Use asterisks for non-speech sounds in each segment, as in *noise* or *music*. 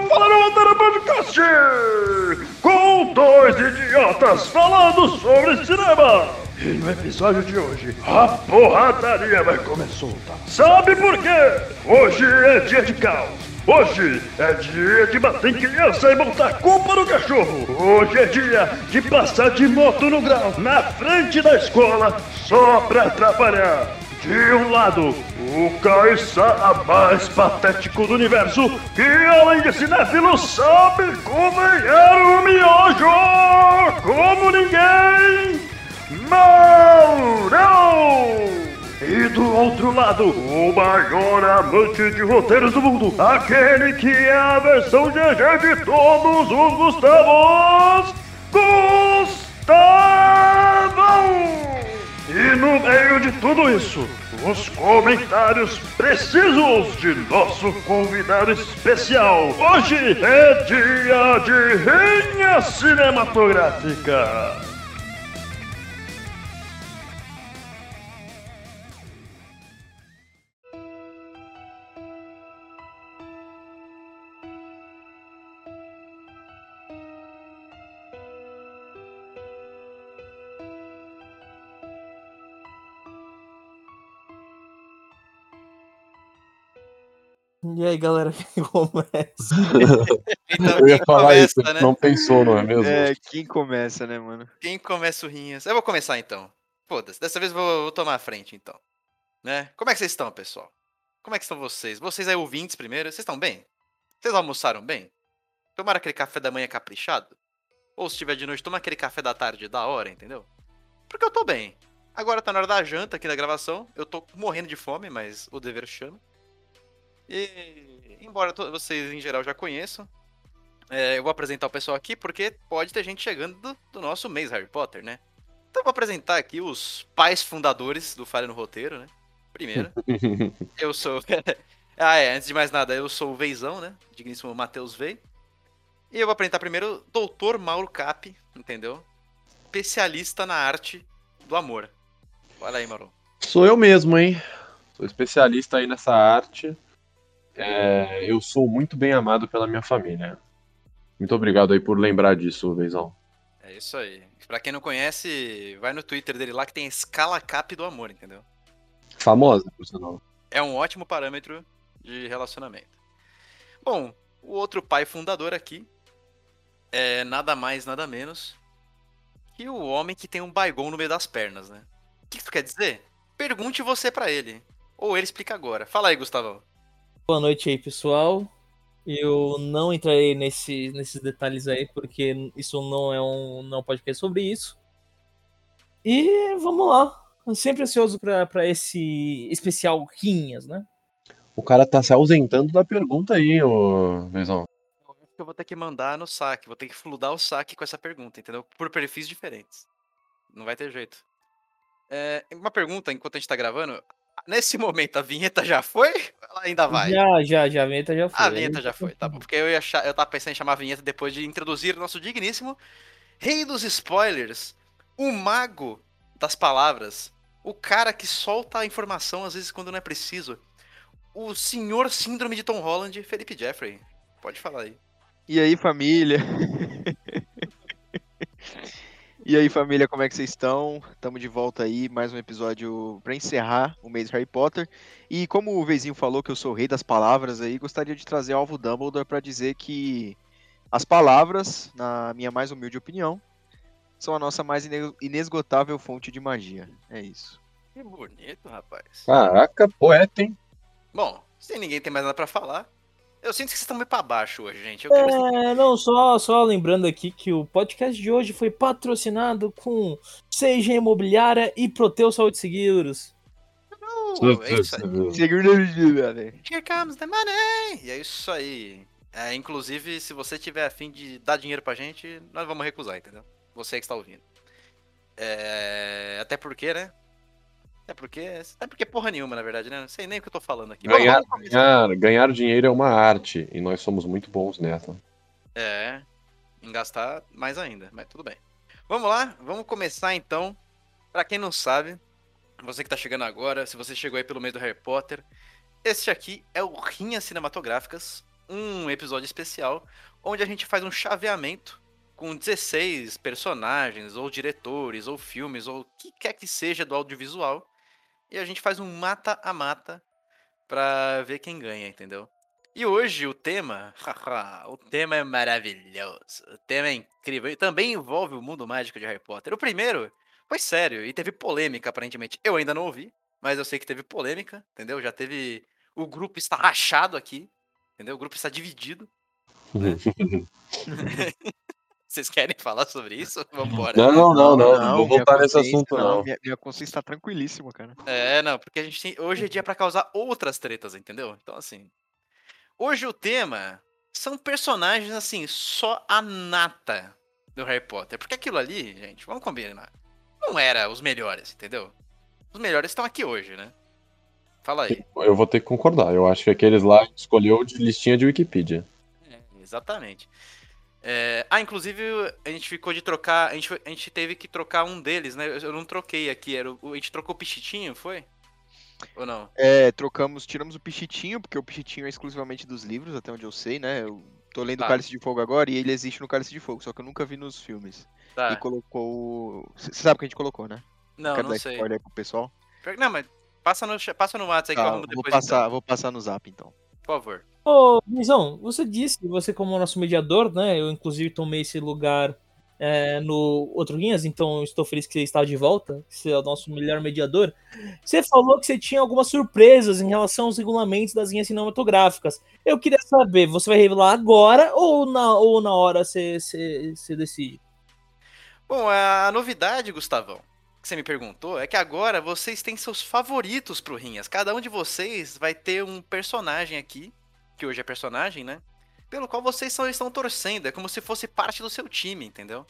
Falando para podcast com dois idiotas falando sobre cinema. E no episódio de hoje, a porradaria vai começar. Sabe por quê? Hoje é dia de caos. Hoje é dia de bater em criança e botar culpa no cachorro. Hoje é dia de passar de moto no grau na frente da escola só pra atrapalhar. De um lado, o Caissara mais patético do universo, que além de cinéfilo sabe cozinhar o miojo como ninguém, Maurão! E do outro lado, o maior amante de roteiros do mundo, aquele que é a versão GG de todos os Gustavos, Gustavão! E no meio de tudo isso, os comentários precisos de nosso convidado especial. Hoje é dia de rinha cinematográfica. E aí, galera, *laughs* quem começa? *laughs* Então, Eu ia falar começa, isso, né? não pensou, não é mesmo? É, quem começa, né, mano? Quem começa o Rinhas? Eu vou começar então. Foda-se, dessa vez eu vou, vou tomar a frente então. Né? Como é que vocês estão, pessoal? Como é que estão vocês? Vocês aí ouvintes primeiro, vocês estão bem? Vocês almoçaram bem? Tomaram aquele café da manhã caprichado? Ou se tiver de noite, toma aquele café da tarde da hora, entendeu? Porque eu tô bem. Agora tá na hora da janta aqui na gravação. Eu tô morrendo de fome, mas o dever chama. E, embora vocês em geral já conheçam, é, eu vou apresentar o pessoal aqui porque pode ter gente chegando do, do nosso mês Harry Potter, né? Então eu vou apresentar aqui os pais fundadores do Falha no Roteiro, né? Primeiro, *laughs* eu sou. *laughs* ah, é, antes de mais nada, eu sou o Veizão, né? Digníssimo Matheus Vei. E eu vou apresentar primeiro o Dr. Mauro Cap, entendeu? Especialista na arte do amor. Olha aí, Mauro. Sou eu mesmo, hein? Sou especialista aí nessa arte. É, eu sou muito bem amado pela minha família. Muito obrigado aí por lembrar disso, Veizão. É isso aí. Pra quem não conhece, vai no Twitter dele lá que tem a escala cap do amor, entendeu? Famosa, por sinal. É um ótimo parâmetro de relacionamento. Bom, o outro pai fundador aqui é nada mais, nada menos que o homem que tem um baigon no meio das pernas, né? O que isso quer dizer? Pergunte você pra ele. Ou ele explica agora. Fala aí, Gustavão. Boa noite aí, pessoal. Eu não entrarei nesse, nesses detalhes aí, porque isso não é um não é um podcast sobre isso. E vamos lá. Eu sempre ansioso pra pra esse especial Rinhas, né? O cara tá se ausentando da pergunta aí, ô que eu vou ter que mandar no saque. Vou ter que fludar o saque com essa pergunta, entendeu? Por perfis diferentes. Não vai ter jeito. É, uma pergunta enquanto a gente tá gravando. Nesse momento, a vinheta já foi? Ela ainda vai? Já, já, já, a vinheta já foi. A vinheta já foi, tá bom. Porque eu, ia achar, eu tava pensando em chamar a vinheta depois de introduzir o nosso digníssimo Rei dos Spoilers, o mago das palavras, o cara que solta a informação às vezes quando não é preciso, o senhor síndrome de Tom Holland, Felipe Jeffrey. Pode falar aí. E aí, família? *laughs* e aí, família, como é que vocês estão? Estamos de volta aí, mais um episódio para encerrar o mês Harry Potter. E como o Vezinho falou que eu sou o rei das palavras aí, gostaria de trazer o Alvo Dumbledore para dizer que as palavras, na minha mais humilde opinião, são a nossa mais ine- inesgotável fonte de magia. É isso. Que bonito, rapaz. Caraca, poeta, hein? Bom, se ninguém tem mais nada pra falar, eu sinto que vocês estão meio pra baixo hoje, gente. Eu quero É, não, só, só lembrando aqui que o podcast de hoje foi patrocinado com Seja Imobiliária e Proteus Saúde Seguros. Uh, é isso aí. Here comes the money! E é isso aí. É, inclusive, se você tiver afim de dar dinheiro pra gente, nós vamos recusar, entendeu? Você que está ouvindo. É, Até porque, né? Até porque. Até porque porra nenhuma, na verdade, né? Não sei nem o que eu tô falando aqui. Ganhar, vamos ganhar, ganhar dinheiro é uma arte e nós somos muito bons nessa. É. Em gastar mais ainda, mas tudo bem. Vamos lá, vamos começar então. Pra quem não sabe, você que tá chegando agora, se você chegou aí pelo mês do Harry Potter, este aqui é o Rinhas Cinematográficas, um episódio especial onde a gente faz um chaveamento com 16 personagens, ou diretores, ou filmes, ou o que quer que seja do audiovisual. E a gente faz um mata a mata pra ver quem ganha, entendeu? E hoje o tema, o tema é maravilhoso, o tema é incrível e também envolve o mundo mágico de Harry Potter. O primeiro foi sério e teve polêmica aparentemente. Eu ainda não ouvi, mas eu sei que teve polêmica, entendeu? Já teve o grupo está rachado aqui, entendeu? O grupo está dividido. Né? *laughs* Vocês querem falar sobre isso? *laughs* Vambora. Não, não, não, não, não vou voltar nesse assunto, não. Minha, minha consciência está tranquilíssima, cara. É, não, porque a gente tem. Hoje é dia pra causar outras tretas, entendeu? Então, assim. Hoje o tema são personagens, assim, só a nata do Harry Potter. Porque aquilo ali, gente, vamos combinar. Não era os melhores, entendeu? Os melhores estão aqui hoje, né? Fala aí. Eu vou ter que concordar. Eu acho que aqueles lá escolheu de listinha de Wikipedia. É, exatamente. É, ah, inclusive a gente ficou de trocar. A gente, a gente teve que trocar um deles, né? Eu- não troquei aqui. Era o, a gente trocou o Pichitinho, foi? Ou não? É, trocamos, tiramos o Pichitinho, porque o Pichitinho é exclusivamente dos livros, até onde eu sei, né? Eu tô lendo Tá. o Cálice de Fogo agora e ele existe no Cálice de Fogo, só que eu nunca vi nos filmes. Tá. E colocou. Você sabe o que a gente colocou, né? Não, Quero não dar sei. spoiler pro pessoal. Não, mas passa no, passa no WhatsApp aí que eu Tá, arrumo vou, depois. passar, então, vou passar no zap então. por favor. Ô, Guizão, você disse, você como nosso mediador, né? Eu inclusive tomei esse lugar é, no outro Guinhas, então estou feliz que você está de volta, que você é o nosso melhor mediador. Você falou que você tinha algumas surpresas em relação aos regulamentos das linhas cinematográficas. Eu queria saber, você vai revelar agora ou na, ou na hora você, você, você decide? Bom, a novidade, Gustavão, que você me perguntou, é que agora vocês têm seus favoritos pro Rinhas. Cada um de vocês vai ter um personagem aqui, que hoje é personagem, né? Pelo qual vocês só estão torcendo. É como se fosse parte do seu time, entendeu?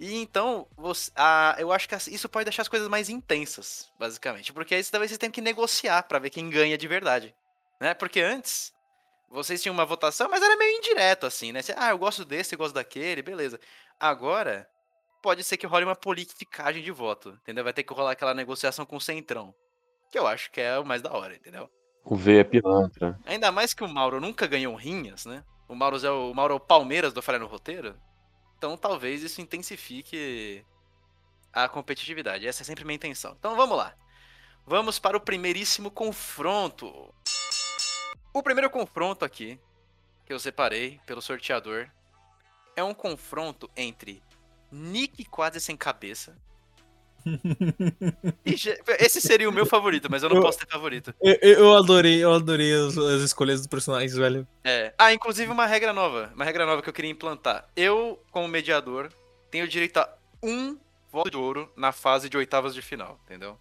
E então, você- eu acho que isso pode deixar as coisas mais intensas, basicamente. Porque aí talvez vocês tenham que negociar pra ver quem ganha de verdade. Né? Porque antes, vocês tinham uma votação, mas era meio indireto, assim, né? Você, ah, eu gosto desse, eu gosto daquele, beleza. Agora, pode ser que role uma politicagem de voto, entendeu? Vai ter que rolar aquela negociação com o Centrão. Que eu acho que é o mais da hora, entendeu? O V é pilantra. Ainda mais que o Mauro nunca ganhou rinhas, né? O Mauro é o, o, Mauro é o Palmeiras do Falha no Roteiro. Então talvez isso intensifique a competitividade. Essa é sempre minha intenção. Então vamos lá. Vamos para o primeiríssimo confronto. O primeiro confronto aqui, que eu separei pelo sorteador, é um confronto entre Nick quase sem cabeça. *laughs* E Esse seria o meu favorito, mas eu não Eu- posso ter favorito. Eu, eu adorei, eu adorei as, as escolhas dos personagens, velho. É. Ah, inclusive uma regra nova. Uma regra nova que eu queria implantar. Eu, como mediador, tenho direito a um voto de ouro na fase de oitavas de final, entendeu?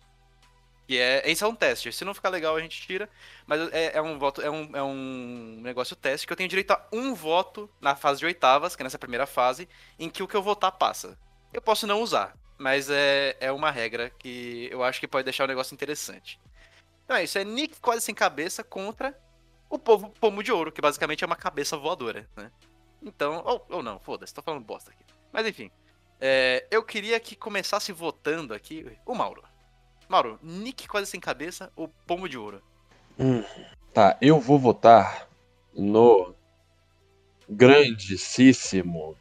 Que é. Esse é um teste. Se não ficar legal, a gente tira. Mas é, é um voto. É um, é um negócio teste que eu tenho direito a um voto na fase de oitavas, que é nessa primeira fase, em que o que eu votar passa. Eu posso não usar. Mas é, é uma regra que eu acho que pode deixar o negócio interessante. Então é isso, é Nick quase sem cabeça contra o povo pomo de ouro, que basicamente é uma cabeça voadora, né? Então, ou, ou não, foda-se, tô falando bosta aqui. Mas enfim, é, eu queria que começasse votando aqui o Mauro. Mauro, Nick quase sem cabeça ou pomo de ouro? Tá, eu vou votar no grandíssimo.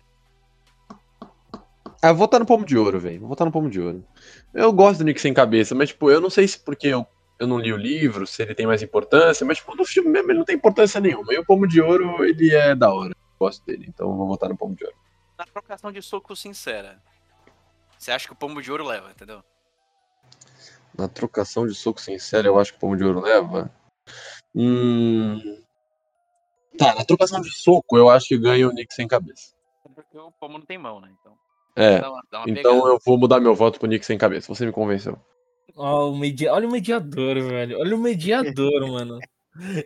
Ah, vou votar no Pomo de Ouro, velho. Vou votar no Pomo de Ouro. Eu gosto do Nick sem cabeça, mas, tipo, eu não sei se porque eu, eu não li o livro, se ele tem mais importância, mas, tipo, no filme mesmo ele não tem importância nenhuma. E o Pomo de Ouro, ele é da hora. Eu gosto dele, então eu vou votar no Pomo de Ouro. Na trocação de soco sincera, você acha que o pomo de ouro leva, entendeu? Na trocação de soco sincero, eu acho que o Pomo de Ouro leva. Hum. Tá, na trocação de soco, eu acho que ganha o Nick sem cabeça. Porque o pomo não tem mão, né? Então, É. dá uma, dá uma Então pegada. eu vou mudar meu voto pro Nick sem cabeça. Você me convenceu. Ó, o medi... Olha o mediador, velho. Olha o mediador, *laughs* mano.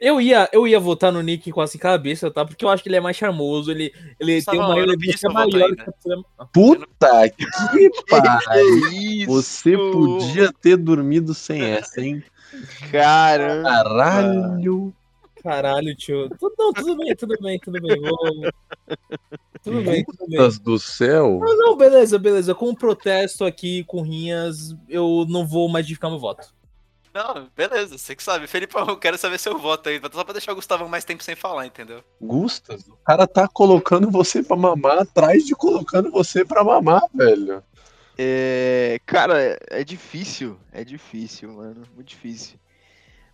Eu ia, eu ia votar no Nick com essa cabeça, tá? Porque eu acho que ele é mais charmoso, ele, ele tem uma relevância maior. Puta que pariu! *laughs* isso? Você podia ter dormido sem essa, hein? Caramba. Caralho! Caralho, tio. Tudo, não, tudo bem, tudo bem, tudo bem. Vou... Tudo bem, tudo bem. Do céu! Não, não, beleza, beleza. Com um protesto aqui, com rinhas, eu não vou modificar meu voto. Não, beleza, você que sabe. Felipão, eu quero saber seu voto aí, só pra deixar o Gustavão mais tempo sem falar, entendeu? Gustas, o cara tá colocando você pra mamar atrás de colocando você pra mamar, velho. É, cara, é difícil, é difícil, mano, muito difícil.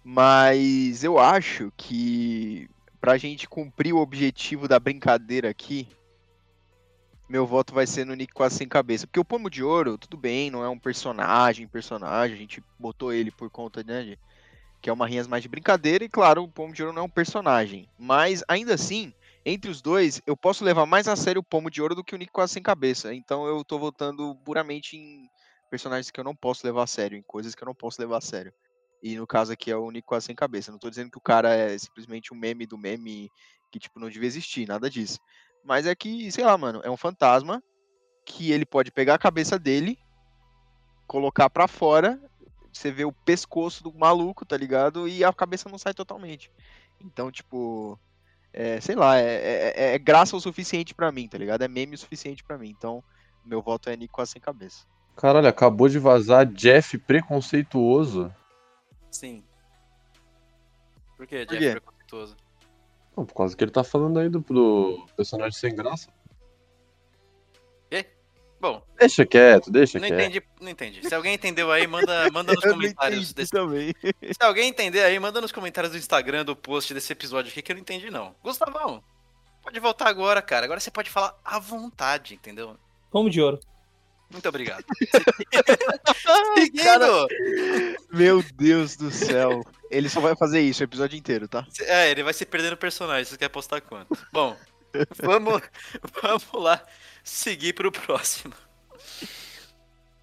Mas eu acho que pra gente cumprir o objetivo da brincadeira aqui, meu voto vai ser no Nick quase sem cabeça. Porque o Pomo de Ouro, tudo bem, não é um personagem, personagem, a gente botou ele por conta, né, de, que é uma rinhas mais de brincadeira, e claro, o Pomo de Ouro não é um personagem. Mas ainda assim, entre os dois, eu posso levar mais a sério o Pomo de Ouro do que o Nick quase sem cabeça. Então eu tô votando puramente em personagens que eu não posso levar a sério, em coisas que eu não posso levar a sério. E no caso aqui é o Nick quase sem cabeça. Não tô dizendo que o cara é simplesmente um meme do meme que, tipo, não devia existir, nada disso. Mas é que, sei lá, mano, é um fantasma que ele pode pegar a cabeça dele, colocar pra fora, você vê o pescoço do maluco, tá ligado? E a cabeça não sai totalmente. Então, tipo, é, sei lá, é, é- é graça o suficiente pra mim, tá ligado? É meme o suficiente pra mim. Então, meu voto é quase sem cabeça. Caralho, acabou de vazar Jeff preconceituoso. Sim. Por que, Por quê? preconceituoso? Não, por causa que ele tá falando aí do, do personagem sem graça. Bom, Deixa quieto, deixa não quieto. entendi, não entendi. Se alguém entendeu aí, manda, manda nos *laughs* comentários. desse- também. Se alguém entender aí, manda nos comentários do Instagram do post desse episódio aqui que eu não entendi, não. Gustavão, pode voltar agora, cara. Agora você pode falar à vontade, entendeu? Pomo de ouro. Muito obrigado. Cara, *laughs* Seguindo! meu Deus do céu. Ele só vai fazer isso o episódio inteiro, tá? É, ele vai se perdendo personagem, você quer apostar quanto? Bom, *laughs* vamos, vamos lá seguir pro próximo.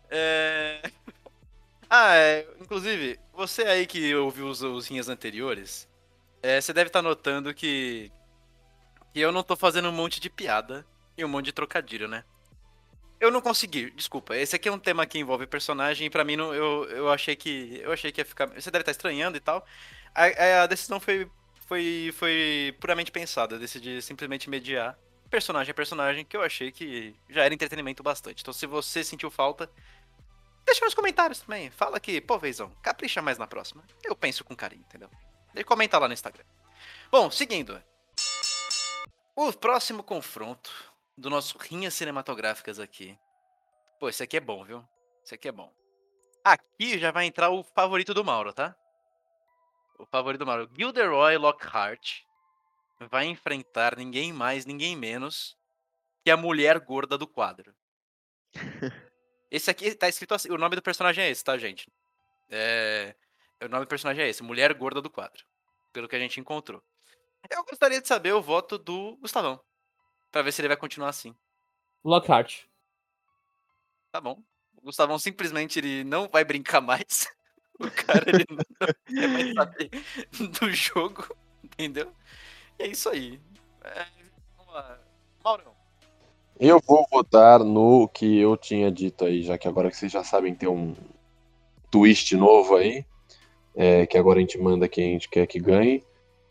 É... Ah, é, inclusive, você aí que ouviu os, os rinhas anteriores, é, você deve estar notando que, que eu não tô fazendo um monte de piada e um monte de trocadilho, né? Eu não consegui, desculpa. Esse aqui é um tema que envolve personagem e pra mim não, eu, eu achei que eu achei que ia ficar. Você deve estar estranhando e tal. A, a decisão foi foi, foi puramente pensada. Eu decidi simplesmente mediar personagem a personagem, que eu achei que já era entretenimento bastante. Então, se você sentiu falta, deixa nos comentários também. Fala que, pô, Veizão, capricha mais na próxima. Eu penso com carinho, entendeu? E comenta lá no Instagram. Bom, seguindo. O próximo confronto do nosso Rinhas Cinematográficas aqui. Pô, esse aqui é bom, viu? Esse aqui é bom. Aqui já vai entrar o favorito do Mauro, tá? o favorito do Mario, Gilderoy Lockhart, vai enfrentar ninguém mais, ninguém menos que a mulher gorda do quadro. *laughs* Esse aqui tá escrito assim, o nome do personagem é esse, tá, gente? É, o nome do personagem é esse, Mulher Gorda do Quadro, pelo que a gente encontrou. Eu gostaria de saber o voto do Gustavão, pra ver se ele vai continuar assim. Lockhart. Tá bom. O Gustavão simplesmente ele não vai brincar mais. *laughs* O cara ele não quer mais saber do jogo, entendeu? E é isso aí. É, vamos lá. Maurão. Eu vou votar no que eu tinha dito aí, já que agora que vocês já sabem ter um twist novo aí, é, que agora a gente manda quem a gente quer que ganhe.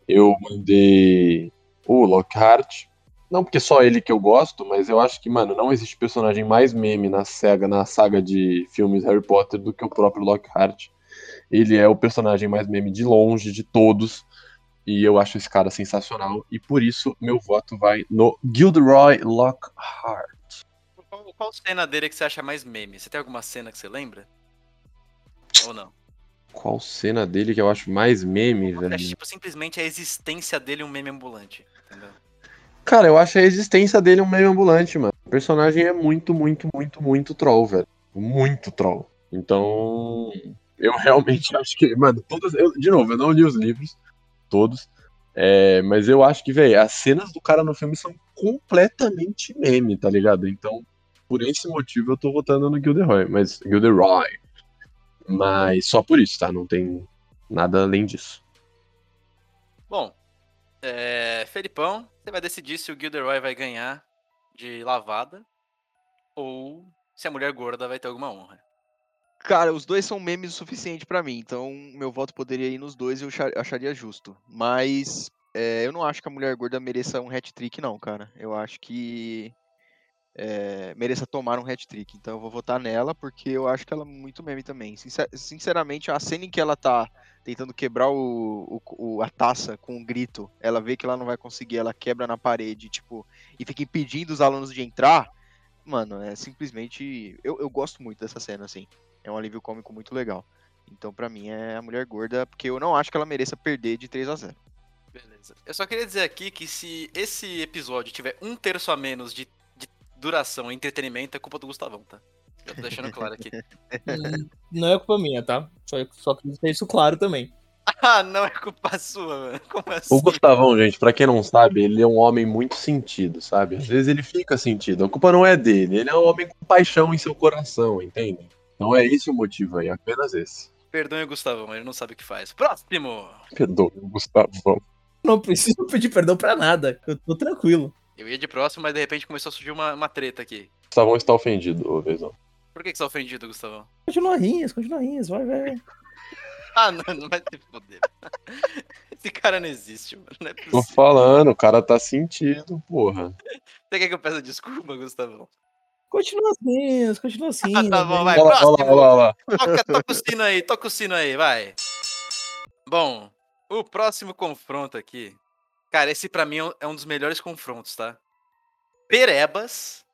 Eu mandei o Lockhart, não porque só ele que eu gosto, mas eu acho que, mano, não existe personagem mais meme na saga, na saga de filmes Harry Potter do que o próprio Lockhart. Ele é o personagem mais meme de longe de todos. E eu acho esse cara sensacional. E por isso meu voto vai no Gilderoy Lockhart. Qual, qual cena dele que você acha mais meme? Você tem alguma cena que você lembra? Ou não? Qual cena dele que eu acho mais meme, Você velho? acha, tipo, simplesmente a existência dele um meme ambulante, entendeu? Cara, eu acho a existência dele um meio ambulante, mano. O personagem é muito, muito, muito, muito troll, velho. Muito troll. Então, eu *laughs* realmente acho que, mano, todas. eu- de novo, eu não li os livros, todos. é, mas eu acho que, velho, as cenas do cara no filme são completamente meme, tá ligado? Então, por esse motivo, eu tô votando no Gilderoy. Mas, Gilderoy. Mas só por isso, tá? Não tem nada além disso. Bom, é, Felipão, você vai decidir se o Gilderoy vai ganhar de lavada ou se a mulher gorda vai ter alguma honra. Cara, os dois são memes o suficiente pra mim, então meu voto poderia ir nos dois e eu acha- acharia justo. Mas é, eu não acho que a mulher gorda mereça um hat-trick, não, cara. Eu acho que é, mereça tomar um hat-trick. Então eu vou votar nela, porque eu acho que ela é muito meme também. Sincer- sinceramente, a cena em que ela tá tentando quebrar o, o- a taça com um grito, ela vê que ela não vai conseguir, ela quebra na parede, tipo, e fica impedindo os alunos de entrar. Mano, é simplesmente. Eu, eu gosto muito dessa cena, assim. É um alívio cômico muito legal. Então, pra mim, é a mulher gorda, porque eu não acho que ela mereça perder de 3 a 0 Beleza. Eu só queria dizer aqui que se esse episódio tiver um terço a menos de duração e entretenimento, é culpa do Gustavão, tá? Já tô deixando claro aqui. *laughs* Hum, Não é culpa minha, tá? Só, só deixar isso claro também. ah, não é culpa sua, mano. Como assim? O Gustavão, gente, pra quem não sabe, ele é um homem muito sentido, sabe? Às vezes ele fica sentido. A culpa não é dele, ele é um homem com paixão em seu coração, entende? Então é esse o motivo aí, apenas esse. Perdoe o Gustavão, ele não sabe o que faz. Próximo! Perdoe o Gustavão. Não preciso pedir perdão pra nada. Eu tô tranquilo. Eu ia de próximo, mas de repente começou a surgir uma, uma treta aqui. Gustavão está ofendido, ô Vezão. Por que, que você tá ofendido, Gustavão? Continua rinhas, continua rinhas, vai, vai. *laughs* Ah, não, não vai se foder. *laughs* Esse cara não existe, mano. Não é Tô falando, o cara tá sentido, porra. Você quer que eu peça desculpa, Gustavão? Continua assim, continua assim. *laughs* Ah, tá bom, vai. Olha lá, olha olha. Toca, toca o sino aí, toca o sino aí, vai. Bom, o próximo confronto aqui. Cara, esse pra mim é um- é um dos melhores confrontos, tá? Perebas,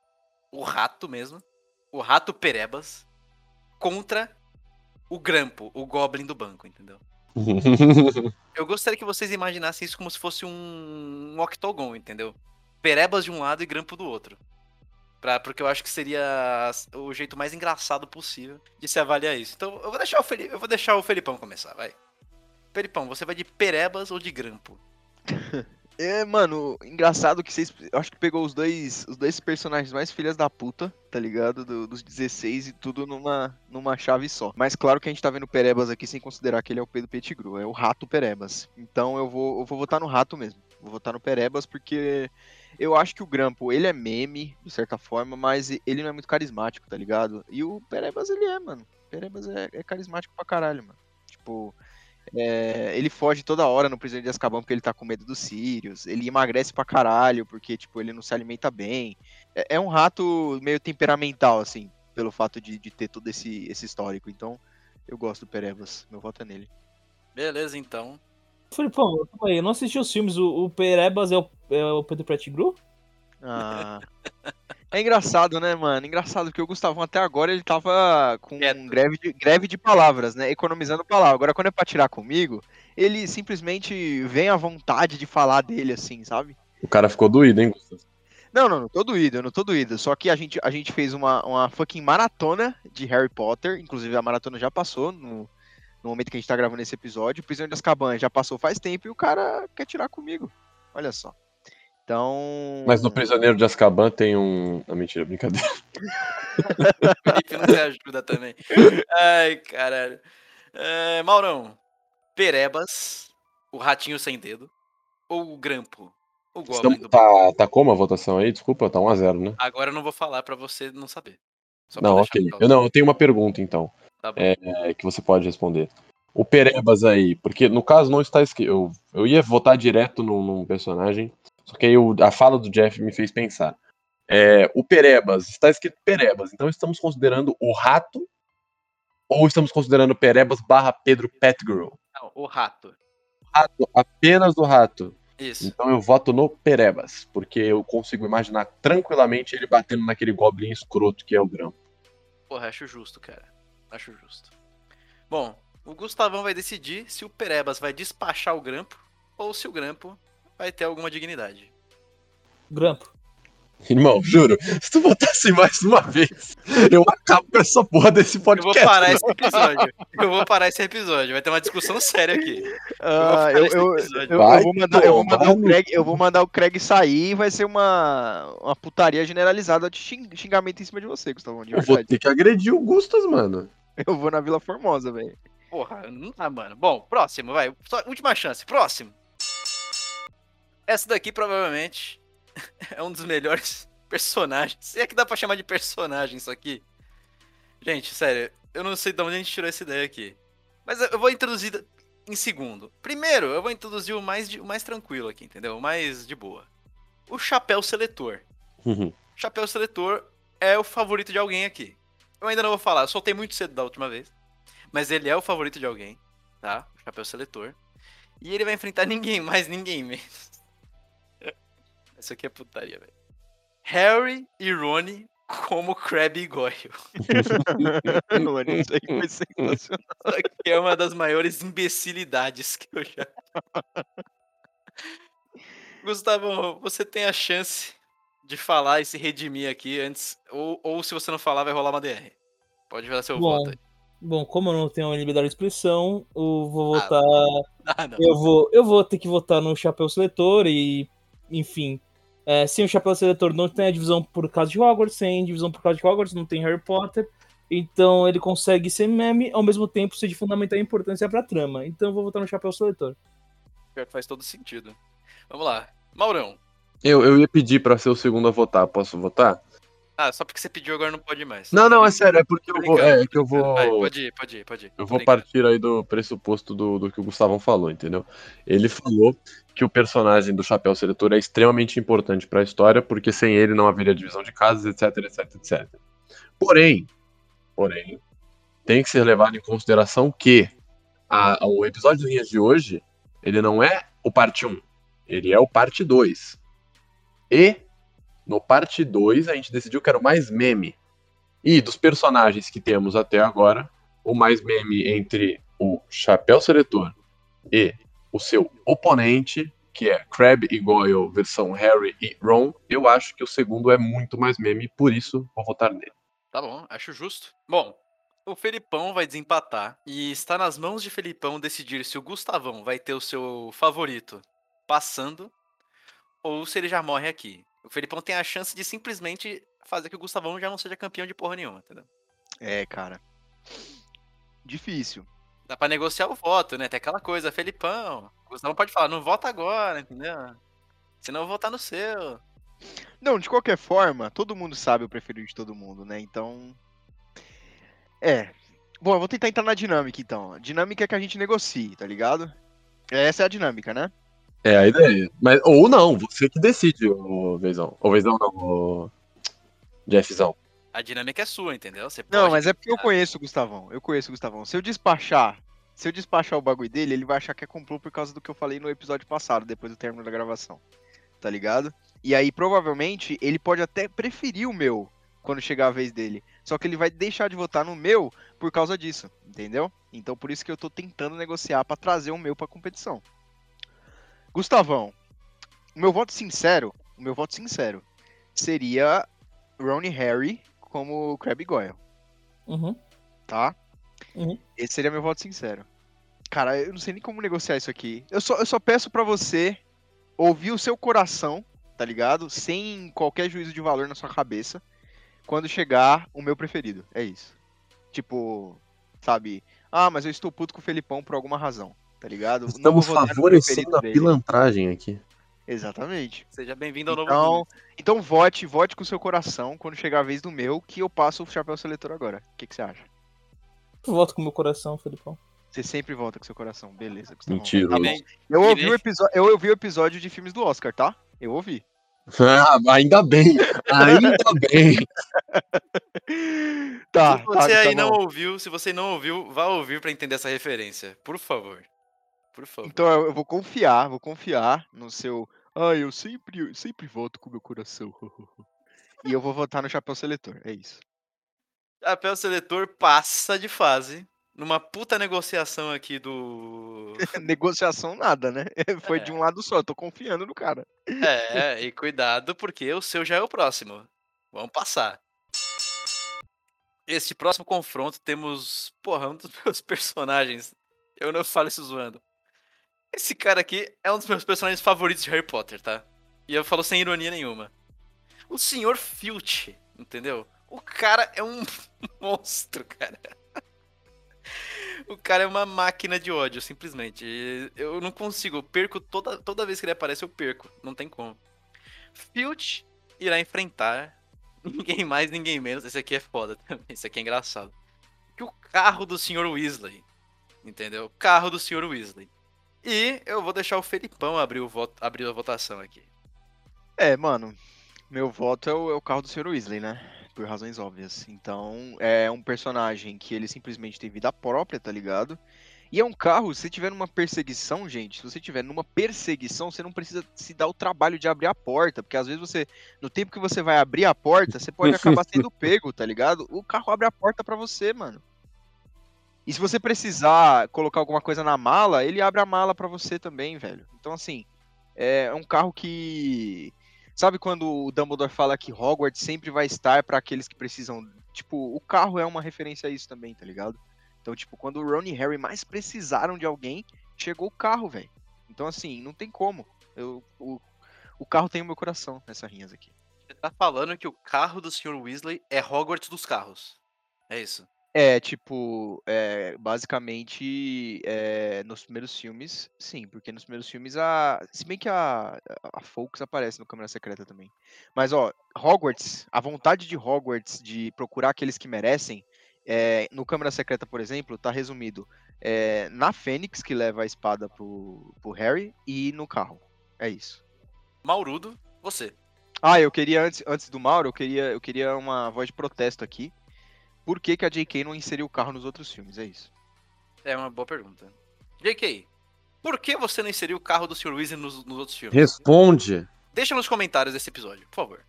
o rato mesmo. O rato Perebas contra o Grampo, o Goblin do banco, entendeu? *laughs* Eu gostaria que vocês imaginassem isso como se fosse um, um octogon, entendeu? Perebas de um lado e Grampo do outro. Pra, porque eu acho que seria o jeito mais engraçado possível de se avaliar isso. Então eu vou deixar o, Felipe, eu vou deixar o Felipão começar, vai. Felipão, você vai de Perebas ou de Grampo? É, mano, engraçado que vocês. Acho que pegou os dois, os dois personagens mais filhas da puta, tá ligado? Do- dos 16 e tudo numa, numa chave só. Mas claro que a gente tá vendo Perebas aqui sem considerar que ele é o Pedro Pettigrew, é o rato Perebas. Então eu vou, eu vou votar no rato mesmo. Vou votar no Perebas porque eu acho que o Grampo, ele é meme, de certa forma, mas ele não é muito carismático, tá ligado? E o Perebas, ele é, mano. Perebas é, é carismático pra caralho, mano. Tipo, é, ele foge toda hora no Prisioneiro de Azkaban porque ele tá com medo dos Sirius. Ele emagrece pra caralho porque, tipo, ele não se alimenta bem. É, é um rato meio temperamental, assim, pelo fato de, de ter todo esse, esse histórico. Então, eu gosto do Perebas. Meu voto é nele. Beleza, então. Felipão, eu não assisti os filmes. O, o Perebas é o, é o Pedro Pettigrew? Ah. É engraçado, né, mano? Engraçado porque o Gustavão até agora ele tava com Quieto. greve de, greve de palavras, né? Economizando palavras. Agora, quando é pra tirar comigo, ele simplesmente vem à vontade de falar dele, assim, sabe? O cara ficou doído, hein, Gustavo? Não, não, não tô doído, eu não tô doído. Só que a gente, a gente fez uma, uma fucking maratona de Harry Potter. Inclusive, a maratona já passou no, no momento que a gente tá gravando esse episódio. O Prisioneiro de Azkaban já passou faz tempo e o cara quer tirar comigo. Olha só. Então. Mas no Prisioneiro de Azkaban tem um. Não, mentira, brincadeira. *laughs* Felipe não me ajuda também. Ai, caralho. É, Maurão, Perebas, o ratinho sem dedo, ou o Grampo, o Goblin Estamos- tá, tá como a votação aí? Desculpa, tá 1x0, né? Agora eu não vou falar pra você não saber. Só Não, ok. Eu, não, eu tenho uma pergunta então, Tá bom. é, que você pode responder. O Perebas aí, porque no caso não está escrito. Eu, eu ia votar direto num, num personagem, só que aí a fala do Jeff me fez pensar. É, o Perebas, está escrito Perebas, então estamos considerando o rato ou estamos considerando Perebas barra Pedro Pettigrew? Não, o rato. Rato, apenas o rato. Isso. Então eu voto no Perebas, porque eu consigo imaginar tranquilamente ele batendo naquele goblin escroto que é o grão. Porra, acho justo, cara. Acho justo. Bom, o Gustavão vai decidir se o Perebas vai despachar o Grampo ou se o Grampo vai ter alguma dignidade. Grampo. Irmão, juro, se tu botasse mais uma vez, eu acabo com essa porra desse Eu vou podcast. parar esse episódio. Eu vou parar esse episódio. Vai ter uma discussão séria aqui. Ah, eu vou mandar, o Craig, eu vou mandar o Craig sair e vai ser uma, uma putaria generalizada de xing- xingamento em cima de você, Gustavo. De Eu vou ter que agredir o Gustas, mano. Eu vou na Vila Formosa, velho. Porra, não dá, mano. Bom, próximo, vai. Só última chance. Próximo. Essa daqui provavelmente *laughs* é um dos melhores *laughs* personagens. Se é que dá pra chamar de personagem isso aqui. Gente, sério, eu não sei de onde a gente tirou essa ideia aqui. Mas eu vou introduzir em segundo. Primeiro, eu vou introduzir o mais, de- o mais tranquilo aqui, entendeu? O mais de boa. O chapéu seletor. Chapéu Seletor é o favorito de alguém aqui. Eu ainda não vou falar, eu soltei muito cedo da última vez. Mas ele é o favorito de alguém, tá? O Chapéu Seletor. E ele vai enfrentar *laughs* ninguém mais, ninguém menos. Isso aqui é putaria, velho. Harry e Rony como Crabbe e Goyle. *laughs* Mano, isso aí foi sensacional. Isso aqui é uma das maiores imbecilidades que eu já. Gustavo, você tem a chance de falar e se redimir aqui antes. Ou, ou se você não falar, vai rolar uma DR. Pode dar seu Bom, voto aí. Bom, como eu não tenho liberdade de expressão, eu vou votar. Ah, não. Eu vou, eu vou ter que votar no Chapéu Seletor e, enfim. É, sim, o Chapéu Seletor não tem a divisão por causa de Hogwarts, sem divisão por causa de Hogwarts, não tem Harry Potter. Então ele consegue ser meme, ao mesmo tempo ser de fundamental importância pra trama. Então eu vou votar no Chapéu Seletor. Pior que faz todo sentido. Vamos lá. Maurão. Eu, eu ia pedir pra ser o segundo a votar. Posso votar? Ah, só porque você pediu agora não pode mais. Não, não, é sério, é porque eu vou. É que eu vou. Vai, pode ir, pode ir, pode ir. Eu vou partir aí do pressuposto do, do que o Gustavão falou, entendeu? Ele falou que o personagem do Chapéu Seletor é extremamente importante pra história, porque sem ele não haveria divisão de casas, etc, etc, etc. Porém, porém, tem que ser levado em consideração que a- o episódio do Rinhas de hoje, ele não é o parte 1, ele é o parte 2. E no parte 2 a gente decidiu que era o mais meme. E dos personagens que temos até agora, o mais meme entre o Chapéu Seletor e o seu oponente, que é Crab e Goyle versão Harry e Ron, eu acho que o segundo é muito mais meme, por isso vou votar nele. Tá bom, acho justo. Bom, o Felipão vai desempatar e está nas mãos de Felipão decidir se o Gustavão vai ter o seu favorito passando ou se ele já morre aqui. O Felipão tem a chance de simplesmente fazer que o Gustavão já não seja campeão de porra nenhuma, entendeu? É, cara. Difícil. Dá pra negociar o voto, né? Tem aquela coisa, Felipão. O Gustavão pode falar, não vota agora, entendeu? Senão eu vou votar no seu. Não, de qualquer forma, todo mundo sabe o preferido de todo mundo, né? Então. É. Bom, eu vou tentar entrar na dinâmica então. A dinâmica é que a gente negocie, tá ligado? Essa é a dinâmica, né? É a ideia. Mas, ou não, você que decide, o Vezão. Ou Vezão não, o Jeffzão. A dinâmica é sua, entendeu? Você Não, mas é porque eu conheço o Gustavão. Eu conheço o Gustavão. Se eu despachar, se eu despachar o bagulho dele, ele vai achar que é complô por causa do que eu falei no episódio passado, depois do término da gravação. Tá ligado? E aí, provavelmente, ele pode até preferir o meu quando chegar a vez dele. Só que ele vai deixar de votar no meu por causa disso, entendeu? Então por isso que eu tô tentando negociar pra trazer o meu pra competição. Gustavão, o meu voto sincero, o meu voto sincero seria Ron e Harry como Crab e Goyle Uhum. tá? Uhum. Esse seria meu voto sincero. Cara, eu não sei nem como negociar isso aqui. Eu só, eu só peço pra você ouvir o seu coração, tá ligado? Sem qualquer juízo de valor na sua cabeça, quando chegar o meu preferido. É isso. Tipo, sabe? Ah, mas eu estou puto com o Felipão por alguma razão, tá ligado? Estamos favorecendo a dele. pilantragem aqui. Exatamente. Seja bem-vindo ao novo Então, mundo. então vote, vote com o seu coração quando chegar a vez do meu, que eu passo o chapéu seletor agora. O que, que você acha? Eu voto com o meu coração, Felipão. Você sempre volta com seu coração, beleza. Gustavão. Mentira. Tá nem- Eu ouvi, o episódio, eu ouvi o episódio de filmes do Oscar, tá? Eu ouvi. Ah, ainda bem, ainda *laughs* bem. Tá, se você tá, aí tá não ouviu, se você não ouviu, vá ouvir pra entender essa referência. Por favor. Por favor. Então eu vou confiar, vou confiar no seu. Ah, eu sempre, eu sempre voto com o meu coração. *laughs* e eu vou votar no chapéu seletor, é isso. Chapéu Seletor passa de fase numa puta negociação aqui do. *laughs* Negociação nada, né? *laughs* Foi de É. um lado só, eu tô confiando no cara. É, e cuidado, porque o seu já é o próximo. Vamos passar. Este próximo confronto temos, porra, um dos meus personagens. Eu não falo isso zoando. Esse cara aqui é um dos meus personagens favoritos de Harry Potter, tá? E eu falo sem ironia nenhuma. O Sr. Filch, entendeu? O cara é um *laughs* monstro, cara. O cara é uma máquina de ódio, simplesmente. Eu não consigo, eu perco toda, toda vez que ele aparece, eu perco. Não tem como. Filch irá enfrentar ninguém mais, ninguém menos. Esse aqui é foda também, esse aqui é engraçado. Que o carro do Sr. Weasley. Entendeu? O carro do Sr. Weasley. E eu vou deixar o Felipão abrir, o voto, abrir a votação aqui. É, mano. Meu voto é o, é o carro do Sr. Weasley, né? Por razões óbvias. Então, é um personagem que ele simplesmente tem vida própria, tá ligado? E é um carro, se tiver numa perseguição, gente, se você tiver numa perseguição, você não precisa se dar o trabalho de abrir a porta, porque às vezes você, no tempo que você vai abrir a porta, você pode acabar sendo pego, tá ligado? O carro abre a porta para você, mano. E se você precisar colocar alguma coisa na mala, ele abre a mala para você também, velho. Então, assim, é um carro que. Sabe quando o Dumbledore fala que Hogwarts sempre vai estar para aqueles que precisam. Tipo, o carro é uma referência a isso também, tá ligado? Então, tipo, quando o Ron e Harry mais precisaram de alguém, chegou o carro, velho. Então, assim, não tem como. Eu, o, o carro tem o meu coração nessas rinhas aqui. Você tá falando que o carro do Sr. Weasley é Hogwarts dos carros. É isso. É, tipo, é, basicamente, é, nos primeiros filmes, sim, porque nos primeiros filmes, a, se bem que a, a Fawkes aparece no Câmara Secreta também. Mas, ó, Hogwarts, a vontade de Hogwarts de procurar aqueles que merecem, é, no Câmara Secreta, por exemplo, tá resumido é, na Fênix, que leva a espada pro, pro Harry, e no carro. É isso. Maurudo, você. Ah, eu queria, antes, antes do Mauro, eu queria, eu queria uma voz de protesto aqui. Por que, que a J.K. não inseriu o carro nos outros filmes? É isso. É uma boa pergunta. J.K., por que você não inseriu o carro do Sr. Weasley nos, nos outros filmes? Responde. Deixa nos comentários desse episódio, por favor.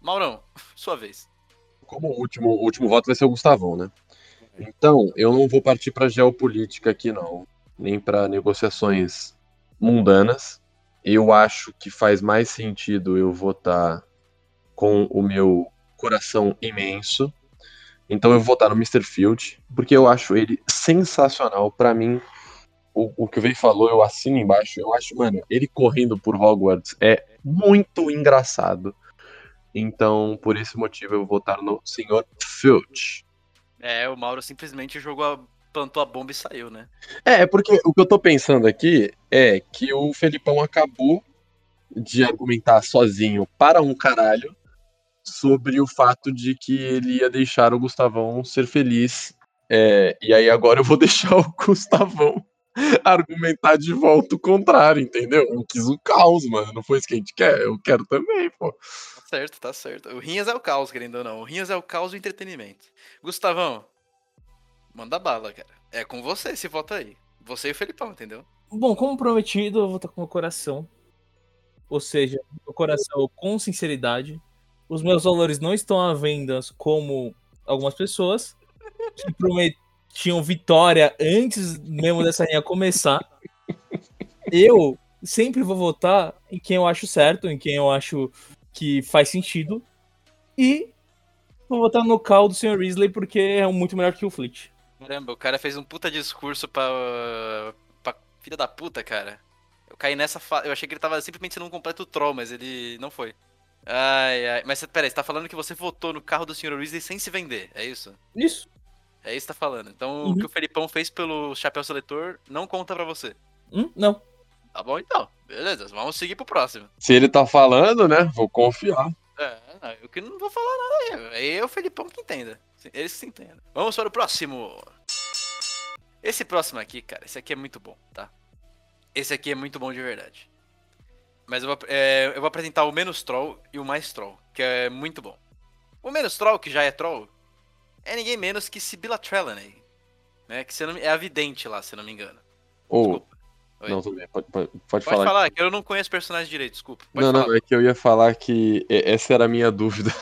Maurão, *laughs* sua vez. Como o último, o último voto vai ser o Gustavão, né? Então, eu não vou partir para geopolítica aqui, não. Nem para negociações mundanas. Eu acho que faz mais sentido eu votar com o meu coração imenso. Então eu vou votar no Mr. Field, porque eu acho ele sensacional. Para mim, o, o que o Vei falou, eu assino embaixo. Eu acho, mano, ele correndo por Hogwarts é muito engraçado. Então, por esse motivo, eu vou votar no Sr. Filch. É, o Mauro simplesmente jogou a, plantou a bomba e saiu, né? É, é porque o que eu tô pensando aqui é que o Felipão acabou de argumentar sozinho para um caralho sobre o fato de que ele ia deixar o Gustavão ser feliz. É, e aí agora eu vou *laughs* deixar o Gustavão argumentar de volta o contrário, entendeu? Eu quis o caos, mano. Não foi isso que a gente quer? Eu quero também, pô. Tá certo, tá certo. O Rinhas é o caos, querendo ou não. O Rinhas é o caos do entretenimento. Gustavão, manda bala, cara. É com você esse voto aí. Você e o Felipão, entendeu? Bom, como prometido, eu vou estar com o coração. Ou seja, o coração com sinceridade. Os meus valores não estão à venda como algumas pessoas que prometiam vitória antes mesmo dessa linha começar. Eu sempre vou votar em quem eu acho certo, em quem eu acho que faz sentido. E vou votar no Cal do Sr. Weasley porque é muito melhor que o Fleet. Caramba, o cara fez um puta discurso pra, pra filha da puta, cara. Eu caí nessa fa... Eu achei que ele tava simplesmente sendo um completo troll, mas ele não foi. Ai, ai. Mas peraí, você tá falando que você votou no carro do Sr. Weasley sem se vender, é isso? Isso. É isso que tá falando. Então Uhum. o que o Felipão fez pelo chapéu seletor não conta pra você. Hum? Não. Tá bom então. Beleza, vamos seguir pro próximo. Se ele tá falando, né? Vou confiar. É, não, eu que não vou falar nada aí. Aí é o Felipão que entenda. Eles se entendem. Vamos para o próximo. Esse próximo aqui, cara, esse aqui é muito bom, tá? Esse aqui é muito bom de verdade. Mas eu vou, é, eu vou apresentar o menos troll e o mais troll, que é muito bom. O menos troll, que já é troll, é ninguém menos que Sibylla Trelawney. Né? Que não é a vidente lá, se não me engano. Ou. Oi. Não, tudo bem. Pode, pode, pode Pode falar. falar, que eu não conheço personagem direito, desculpa. Pode não, falar. não, é que eu ia falar que essa era a minha dúvida.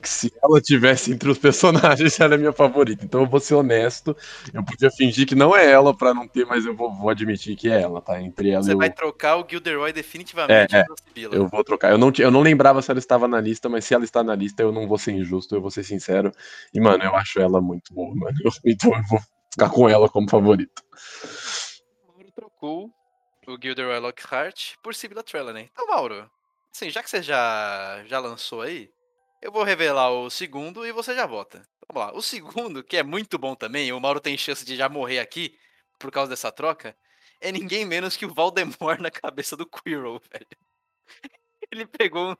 Que se ela tivesse entre os personagens, *laughs* ela é minha favorita. Então eu vou ser honesto. Eu podia fingir que não é ela pra não ter, mas eu vou, vou admitir que é ela, tá? Entre ela Você e o. vai trocar o Gilderoy definitivamente É, é. Eu vou trocar. Eu não, eu não lembrava se ela estava na lista, mas se ela está na lista, eu não vou ser injusto, eu vou ser sincero. E, mano, eu acho ela muito boa, mano. *laughs* Então eu vou ficar com ela como favorita. Mauro trocou o Gilderoy Lockhart por Sibylla Trelawney. Então, Mauro, assim, já que você já, já lançou aí, eu vou revelar o segundo e você já vota. Vamos lá. O segundo, que é muito bom também, o Mauro tem chance de já morrer aqui por causa dessa troca, é ninguém menos que o Voldemort na cabeça do Quirrell, *laughs* velho. Ele pegou um,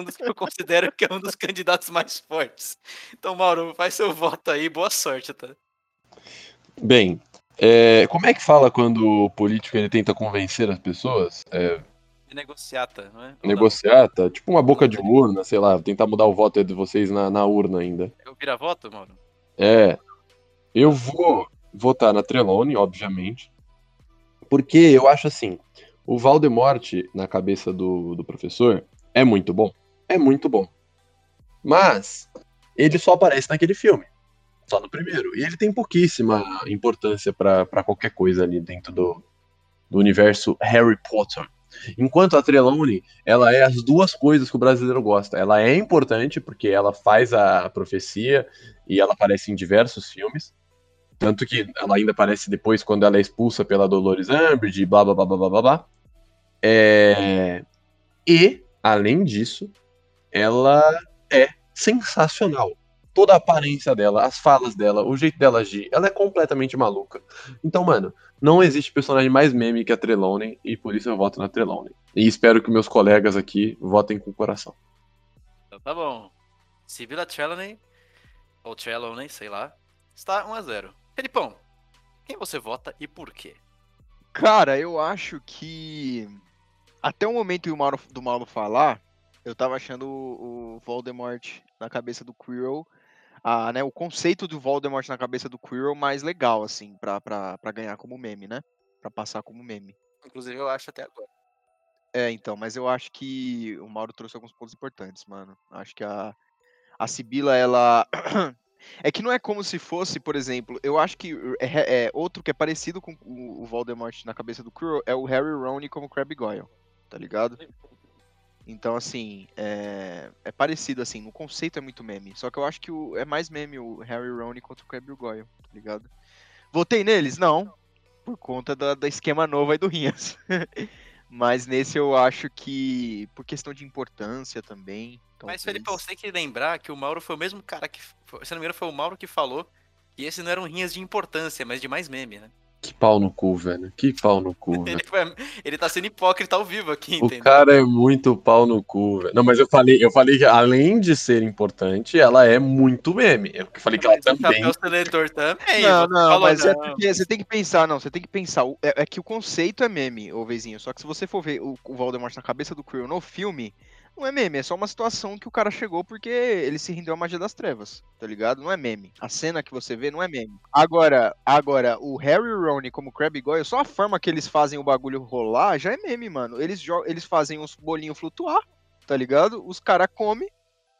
um dos que eu considero que é um dos candidatos mais fortes. Então, Mauro, faz seu voto aí, boa sorte, tá? Bem, é, como é que fala quando o político ele tenta convencer as pessoas? É, negociata, não é? Negociata, tipo uma boca de urna, sei lá, tentar mudar o voto de vocês na, na urna ainda. Eu vira voto, Mauro? É. Eu vou votar na Trelawney, obviamente. Porque eu acho assim: o Valdemort na cabeça do, do professor é muito bom. É muito bom. Mas ele só aparece naquele filme. Só no primeiro. E ele tem pouquíssima importância pra pra qualquer coisa ali dentro do, do universo Harry Potter. Enquanto a Trelawney, ela é as duas coisas que o brasileiro gosta. Ela é importante porque ela faz a profecia e ela aparece em diversos filmes. Tanto que ela ainda aparece depois quando ela é expulsa pela Dolores Umbridge, blá blá blá blá blá blá. É... E, além disso, ela é sensacional. Toda a aparência dela, as falas dela, o jeito dela agir, ela é completamente maluca. Então, mano, não existe personagem mais meme que a Trelawney e por isso eu voto na Trelawney. E espero que meus colegas aqui votem com o coração. Então tá bom. Sibylla Trelawney, ou Trelawney, sei lá, está 1x0. Felipão, quem você vota e por quê? Cara, eu acho que até o momento do Mauro, do Mauro falar, eu tava achando o, o Voldemort na cabeça do Quirrell, a, né, o conceito do Voldemort na cabeça do Quirrell mais legal, assim, pra, pra, pra ganhar como meme, né? Pra passar como meme. Inclusive, eu acho até agora. É, então, mas eu acho que o Mauro trouxe alguns pontos importantes, mano. Acho que a, a Sibila, ela. *clears throat* É que não é como se fosse, por exemplo, eu acho que é, é outro que é parecido com o, o Voldemort na cabeça do Quirrell é o Harry Rowney como Crabbe Goyle, tá ligado? Então, assim, é, é parecido, assim, no conceito é muito meme. Só que eu acho que o, é mais meme o Harry Rowney contra o Crabbe Goyle, tá ligado? Votei neles? Não, por conta da, da esquema novo aí do Rinhas. *laughs* Mas nesse eu acho que, por questão de importância também. Mas, talvez. Felipe, você tem que lembrar que o Mauro foi o mesmo cara que. Se não me engano, foi o Mauro que falou que esse não eram rinhas de importância, mas de mais meme, né? Que pau no cu, velho. Que pau no cu. *laughs* Ele, ele tá sendo hipócrita ao vivo aqui, O entendeu? cara é muito pau no cu, velho. Não, mas eu falei, eu falei que além de ser importante, ela é muito meme. Eu falei que ela Mas o também. Chapéu Seletor também. Não, não, falou mas é não. porque você tem que pensar, não, você tem que pensar. o- É, é que o conceito é meme, ô Vezinho. Só que se você for ver o, o Voldemort na cabeça do Quirrell no filme, não é meme, é só uma situação que o cara chegou porque ele se rendeu à magia das trevas, tá ligado? Não é meme. A cena que você vê não é meme. Agora, agora o Harry e o como Crabbe Goyle, só a forma que eles fazem o bagulho rolar já é meme, mano. Eles, eles fazem uns bolinhos flutuar, tá ligado? Os caras comem,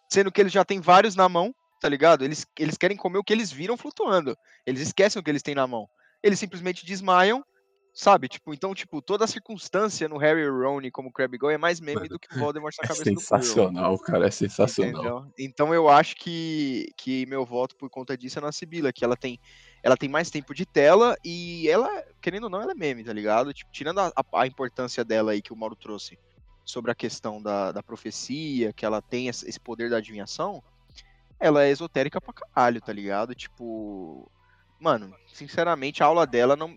sendo que eles já têm vários na mão, tá ligado? Eles, eles querem comer o que eles viram flutuando. Eles esquecem o que eles têm na mão. Eles simplesmente desmaiam, sabe? Tipo, então, tipo, toda a circunstância no Harry e Ron como Crabbe é mais meme do que o Voldemort na É cabeça do Quirrell. sensacional, cara. É sensacional. Entendeu? Então eu acho que, que meu voto por conta disso é na Sibila, que ela tem, ela tem mais tempo de tela e ela, querendo ou não, ela é meme, tá ligado? Tipo, tirando a, a- importância dela aí que o Mauro trouxe sobre a questão da, da profecia, que ela tem esse esse poder da adivinhação, ela é esotérica pra caralho, tá ligado? Tipo, mano, sinceramente, a aula dela não.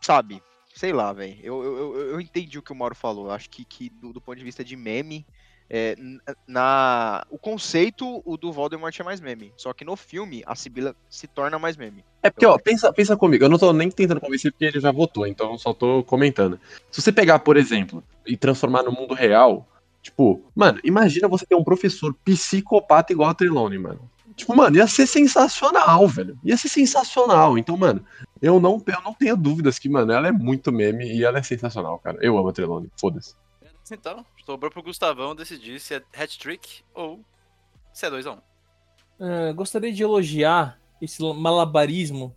Sabe? Sei lá, velho. Eu, eu, eu- entendi o que o Mauro falou. Acho que, que do, do ponto de vista de meme, é, na o conceito o do Voldemort é mais meme, só que no filme a Sibila se torna mais meme. É porque, ó, pensa, pensa comigo. Eu não tô nem tentando convencer porque ele já votou, então eu só tô comentando. Se você pegar, por exemplo, e transformar no mundo real, tipo, mano, imagina você ter um professor psicopata igual a Trelawney, mano. Tipo, mano, ia ser sensacional, velho. Ia ser sensacional. Então, mano, eu não, eu não tenho dúvidas que, mano, ela é muito meme e ela é sensacional, cara. Eu amo a Trelawney, foda-se. Então, sobrou pro Gustavão decidir se é hat-trick ou se é 2x1. É, gostaria de elogiar esse malabarismo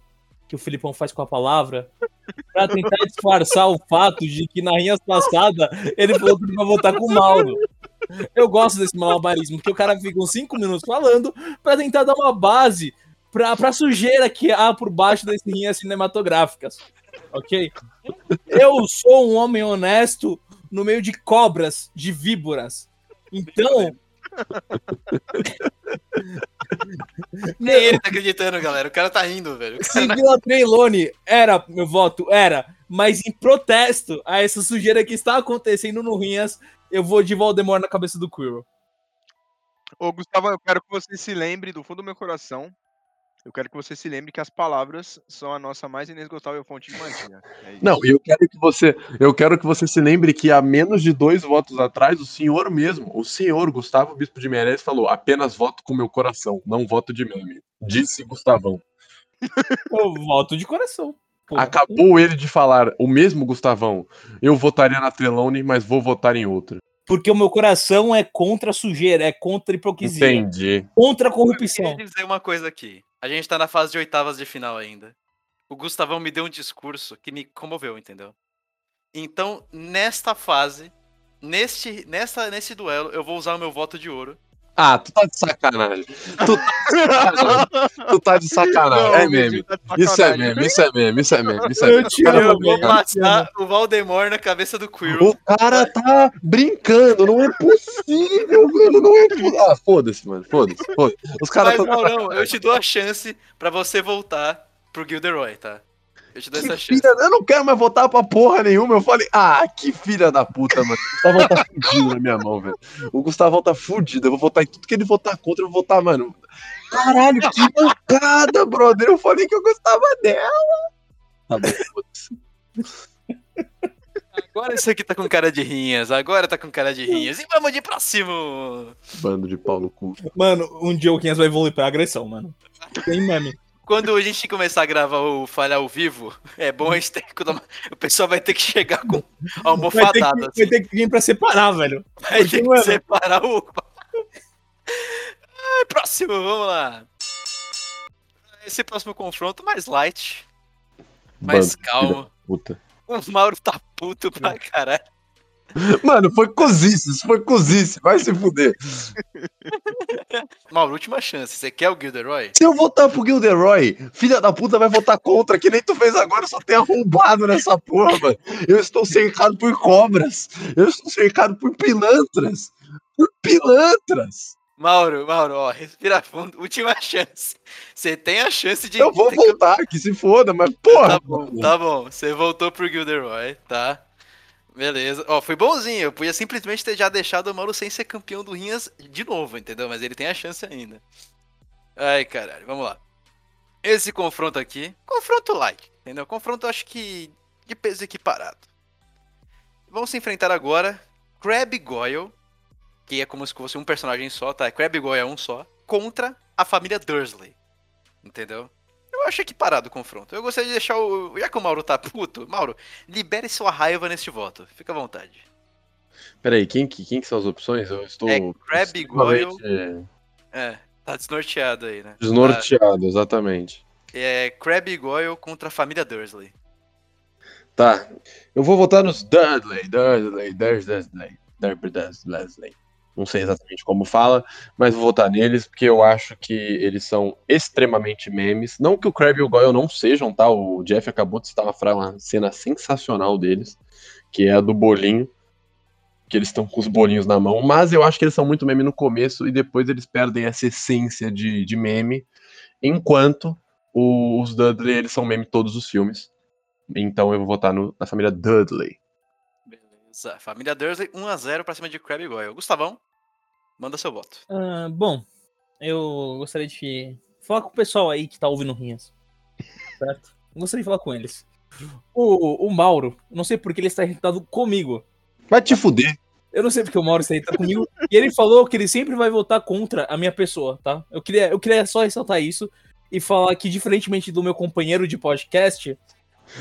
que o Filipão faz com a palavra *laughs* pra tentar disfarçar o fato de que na Rinhas passada ele falou que ele vai votar com o Mauro. Eu gosto desse malabarismo, porque o cara fica uns 5 minutos falando pra tentar dar uma base pra, pra sujeira que há por baixo das rinhas cinematográficas. Ok? Eu sou um homem honesto no meio de cobras, de víboras. Então. *laughs* Nem ele tá acreditando, galera. O cara tá rindo, velho. Cara não- Sibila Treilone era meu voto, era. Mas em protesto a essa sujeira que está acontecendo no Rinhas, eu vou de Voldemort na cabeça do Quirrell. Ô, Gustavo, eu quero que você se lembre do fundo do meu coração Eu quero que você se lembre que as palavras são a nossa mais inesgotável fonte de magia. É. Não, eu quero que você, eu quero que você se lembre que há menos de dois votos atrás, o senhor mesmo, o senhor Gustavo Bispo de Meirelles falou: apenas voto com meu coração, não voto de meme. Disse Gustavão. *laughs* Eu voto de coração. Pô, Acabou ele de falar, o mesmo Gustavão. Eu votaria na Trelawney, mas vou votar em outra. Porque o meu coração é contra a sujeira, é contra a hipocrisia, Entendi. contra a Eu corrupção. queria dizer uma coisa aqui. A gente tá na fase de oitavas de final ainda. O Gustavão me deu um discurso que me comoveu, entendeu? Então, nesta fase, neste, nessa, nesse duelo, eu vou usar o meu voto de ouro. Ah, tu tá de sacanagem. Tu tá de sacanagem. tu tá de sacanagem. Não, é meme. Tá de Isso é sacanagem. meme, isso é meme, isso é meme, isso é Eu meme. te caras amo, tão Eu vou passar o Valdemar na cabeça do Quill. O cara tá brincando, não é possível, velho, não é possível. Ah, foda-se, mano, foda-se, foda-se. Os caras Mas, tão Maurão, eu te dou a chance pra você voltar pro Gilderoy, tá? Eu te dou Que essa chance. filha, eu não quero mais votar pra porra nenhuma. Eu falei, ah, que filha da puta, mano. O Gustavão tá fudido na minha mão, velho. O Gustavão tá fudido. Eu vou votar em tudo que ele votar contra, eu vou votar, mano. Caralho, que bancada, brother. Eu falei que eu gostava dela. Tá bom. Agora esse aqui tá com cara de rinhas, agora tá com cara de rinhas. E vamos de próximo! Bando de pau no cu. Mano, um dia o 500 vai evoluir pra agressão, mano. Tem meme. Quando a gente começar a gravar o Falhar ao vivo, é bom a gente ter que... O pessoal vai ter que chegar com Vai ter, que, almofadada. vai ter que vir pra separar, velho. Vai ter que Mano. separar o. Ai, próximo, vamos lá. Esse próximo confronto mais light, mais Bando calmo. O Mauro tá puto pra caralho. Mano, foi cozice, isso foi cozice. Vai se fuder. Mauro, última chance. Você quer o Gilderoy? Se eu votar pro Gilderoy, filha da puta vai votar contra, que nem tu fez agora, só tem arrombado nessa porra, mano. Eu estou cercado por cobras. Eu estou cercado por pilantras. Por pilantras. Mauro, Mauro, ó, respira fundo. Última chance. Você tem a chance de. Eu vou voltar, que se foda, mas porra. Tá bom, tá bom. Você voltou pro Gilderoy, tá? Beleza. Ó, foi bonzinho. Eu podia simplesmente ter já deixado o Mauro sem ser campeão do Rinhas de novo, entendeu? Mas ele tem a chance ainda. Ai, caralho, vamos lá. Esse confronto aqui, confronto light, entendeu? Confronto, acho que de peso equiparado. Vamos se enfrentar agora Crab Goyle, que é como se fosse um personagem só, tá? Crab Goyle é um só, contra a família Dursley. Entendeu? Eu acho equiparado o confronto. Eu gostaria de deixar o. Já que o Mauro tá puto, Mauro, libere sua raiva neste voto. Fica à vontade. Peraí, quem, que- quem que são as opções? Eu estou. É Crab extremamente É, tá desnorteado aí, né? Desnorteado, exatamente. É Crab Goyle contra a família Dursley. Tá. Eu vou votar nos Dudley, Dudley, Dudley, Dudley, Dudley. Não sei exatamente como fala, mas vou votar neles porque eu acho que eles são extremamente memes. Não que o Crab e o Goyle não sejam, tá? O Jeff acabou de citar uma, cena sensacional deles, que é a do bolinho, que eles estão com os bolinhos na mão, mas eu acho que eles são muito meme no começo e depois eles perdem essa essência de, de meme, enquanto o- os Dudley eles são meme em todos os filmes. Então eu vou votar no- na família Dudley. Beleza. Família Dursley 1x0 pra cima de Crab Goyle. Gustavão, manda seu voto. Ah, bom, eu gostaria de falar com o pessoal aí que tá ouvindo Rinhas. Certo? Gostaria de falar com eles. O, o Mauro, não sei porque ele está irritado comigo. Vai te fuder. Eu não sei porque o Mauro está irritado comigo. E ele falou que ele sempre vai votar contra a minha pessoa, tá? Eu queria, eu queria só ressaltar isso e falar que, diferentemente do meu companheiro de podcast,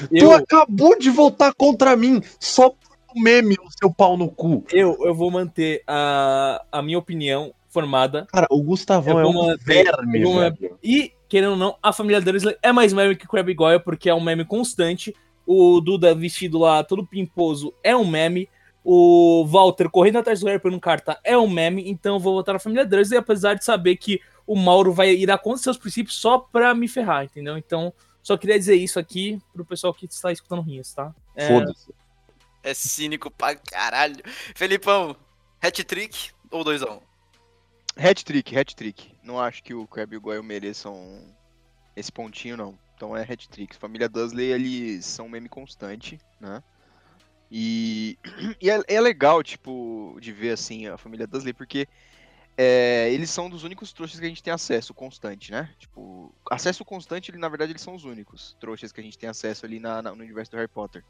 Tu eu, acabou de votar contra mim só por um meme, o seu pau no cu. eu, eu vou manter a, a minha opinião formada. Cara, o Gustavão é um manter- verme, velho. E, querendo ou não, a família Dursley é mais meme que Crabbe Goyle, porque é um meme constante. O Duda vestido lá, todo pimposo, é um meme. O Walter correndo atrás do Harry por um carta é um meme. Então eu vou votar na família Dursley, apesar de saber que o Mauro vai ir contra seus princípios só pra me ferrar, entendeu? Então, só queria dizer isso aqui pro pessoal que está escutando Rinhas, tá? É, Foda-se. É cínico pra caralho. Felipão, hat-trick ou 2x1? Hat-trick, hat-trick. Não acho que o Crab e o Goyle mereçam esse pontinho, não. Então é hat-trick. Família Dursley, eles são um meme constante, né? E, *clears throat* e é, é legal, tipo, de ver, assim, a família Dursley, porque é, eles são dos únicos trouxas que a gente tem acesso constante, né? Tipo, acesso constante, ele, na verdade, eles são os únicos trouxas que a gente tem acesso ali na, na- no universo do Harry Potter.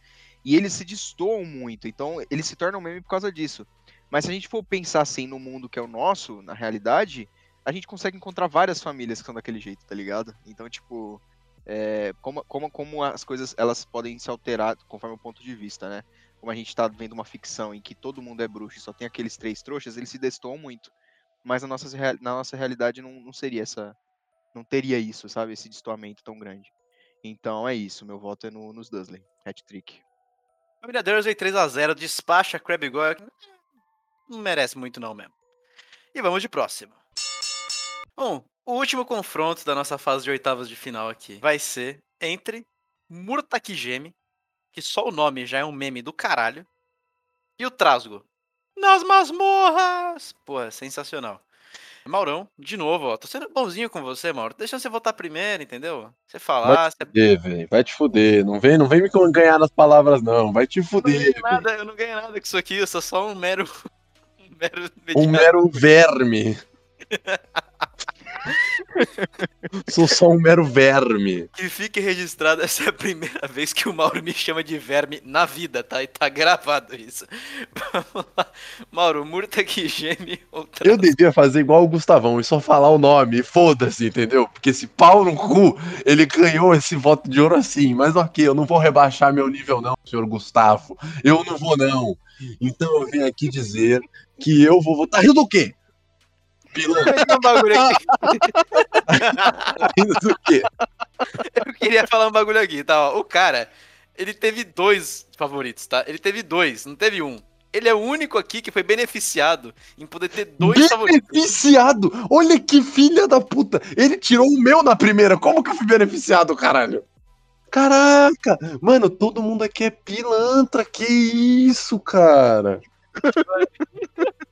E eles se destoam muito, então eles se tornam meme por causa disso. Mas se a gente for pensar assim no mundo que é o nosso, na realidade, a gente consegue encontrar várias famílias que são daquele jeito, tá ligado? Então, tipo, é, como, como, como as coisas elas podem se alterar conforme o ponto de vista, né? Como a gente tá vendo uma ficção em que todo mundo é bruxo e só tem aqueles três trouxas, eles se destoam muito. Mas na nossa, na nossa realidade não, não seria essa. Não teria isso, sabe? Esse destoamento tão grande. Então é isso, meu voto é no, nos Dursley. Hat-trick. Família Dursley 3x0, despacha Crabbe Goyle. Não merece muito não mesmo. E vamos de próximo. Bom, o último confronto da nossa fase de oitavas de final aqui vai ser entre Murtakigeme, que só o nome já é um meme do caralho, e o Trasgo. Nas masmorras! Pô, sensacional. Maurão, de novo, ó. Tô sendo bonzinho com você, Mauro. Deixa você votar primeiro, entendeu? Você falar, você fuder, velho. Vai te fuder. Não vem, não vem me ganhar nas palavras, não. Vai te Eu não fuder. velho. nada, eu não ganhei nada com isso aqui, eu sou só um mero. *laughs* Um mero Um mero verme. *laughs* *laughs* Sou só um mero verme. Que fique registrado, essa é a primeira vez que o Mauro me chama de verme na vida, tá? E tá gravado isso. *laughs* Vamos lá. Mauro, Murta que geme outra. Eu devia fazer igual o Gustavão e só falar o nome, foda-se, entendeu? Porque esse pau no cu, ele ganhou esse voto de ouro assim. Mas ok, eu não vou rebaixar meu nível, não, senhor Gustavo. Eu não vou, não. Então eu venho aqui dizer que eu vou votar. Rindo do quê? Pilantra, Tem um bagulho aqui. *laughs* do quê? Eu queria falar um bagulho aqui, tá? ó. O cara, ele teve dois favoritos, tá? Ele teve dois, não teve um. Ele é o único aqui que foi beneficiado em poder ter dois favoritos. Beneficiado! Olha que filha da puta! Ele tirou o meu na primeira. Como que eu fui beneficiado, caralho? Caraca! Mano, todo mundo aqui é pilantra. Que isso, cara? *laughs*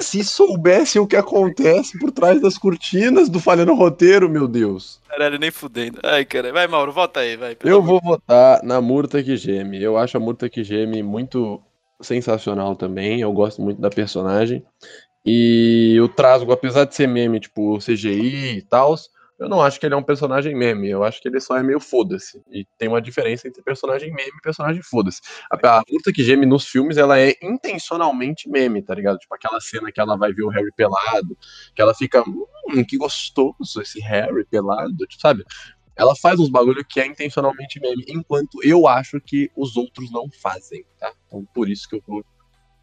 Se soubessem o que acontece por trás das cortinas do Falhando Roteiro, meu Deus. Caralho, nem fudendo. Ai, cara. Vai, Mauro, volta aí, vai. Eu vou votar na Murta que geme. Eu acho a Murta que geme muito sensacional também. Eu gosto muito da personagem. E o Trasgo, apesar de ser meme, tipo CGI e tal, eu não acho que ele é um personagem meme. Eu acho que ele só é meio foda-se. E tem uma diferença entre personagem meme e personagem foda-se. A, a Murta que geme nos filmes, ela é intencionalmente meme, tá ligado? Tipo aquela cena que ela vai ver o Harry pelado, que ela fica, hum, que gostoso esse Harry pelado, tipo, sabe? Ela faz uns bagulho que é intencionalmente meme, enquanto eu acho que os outros não fazem, tá? Então por isso que eu vou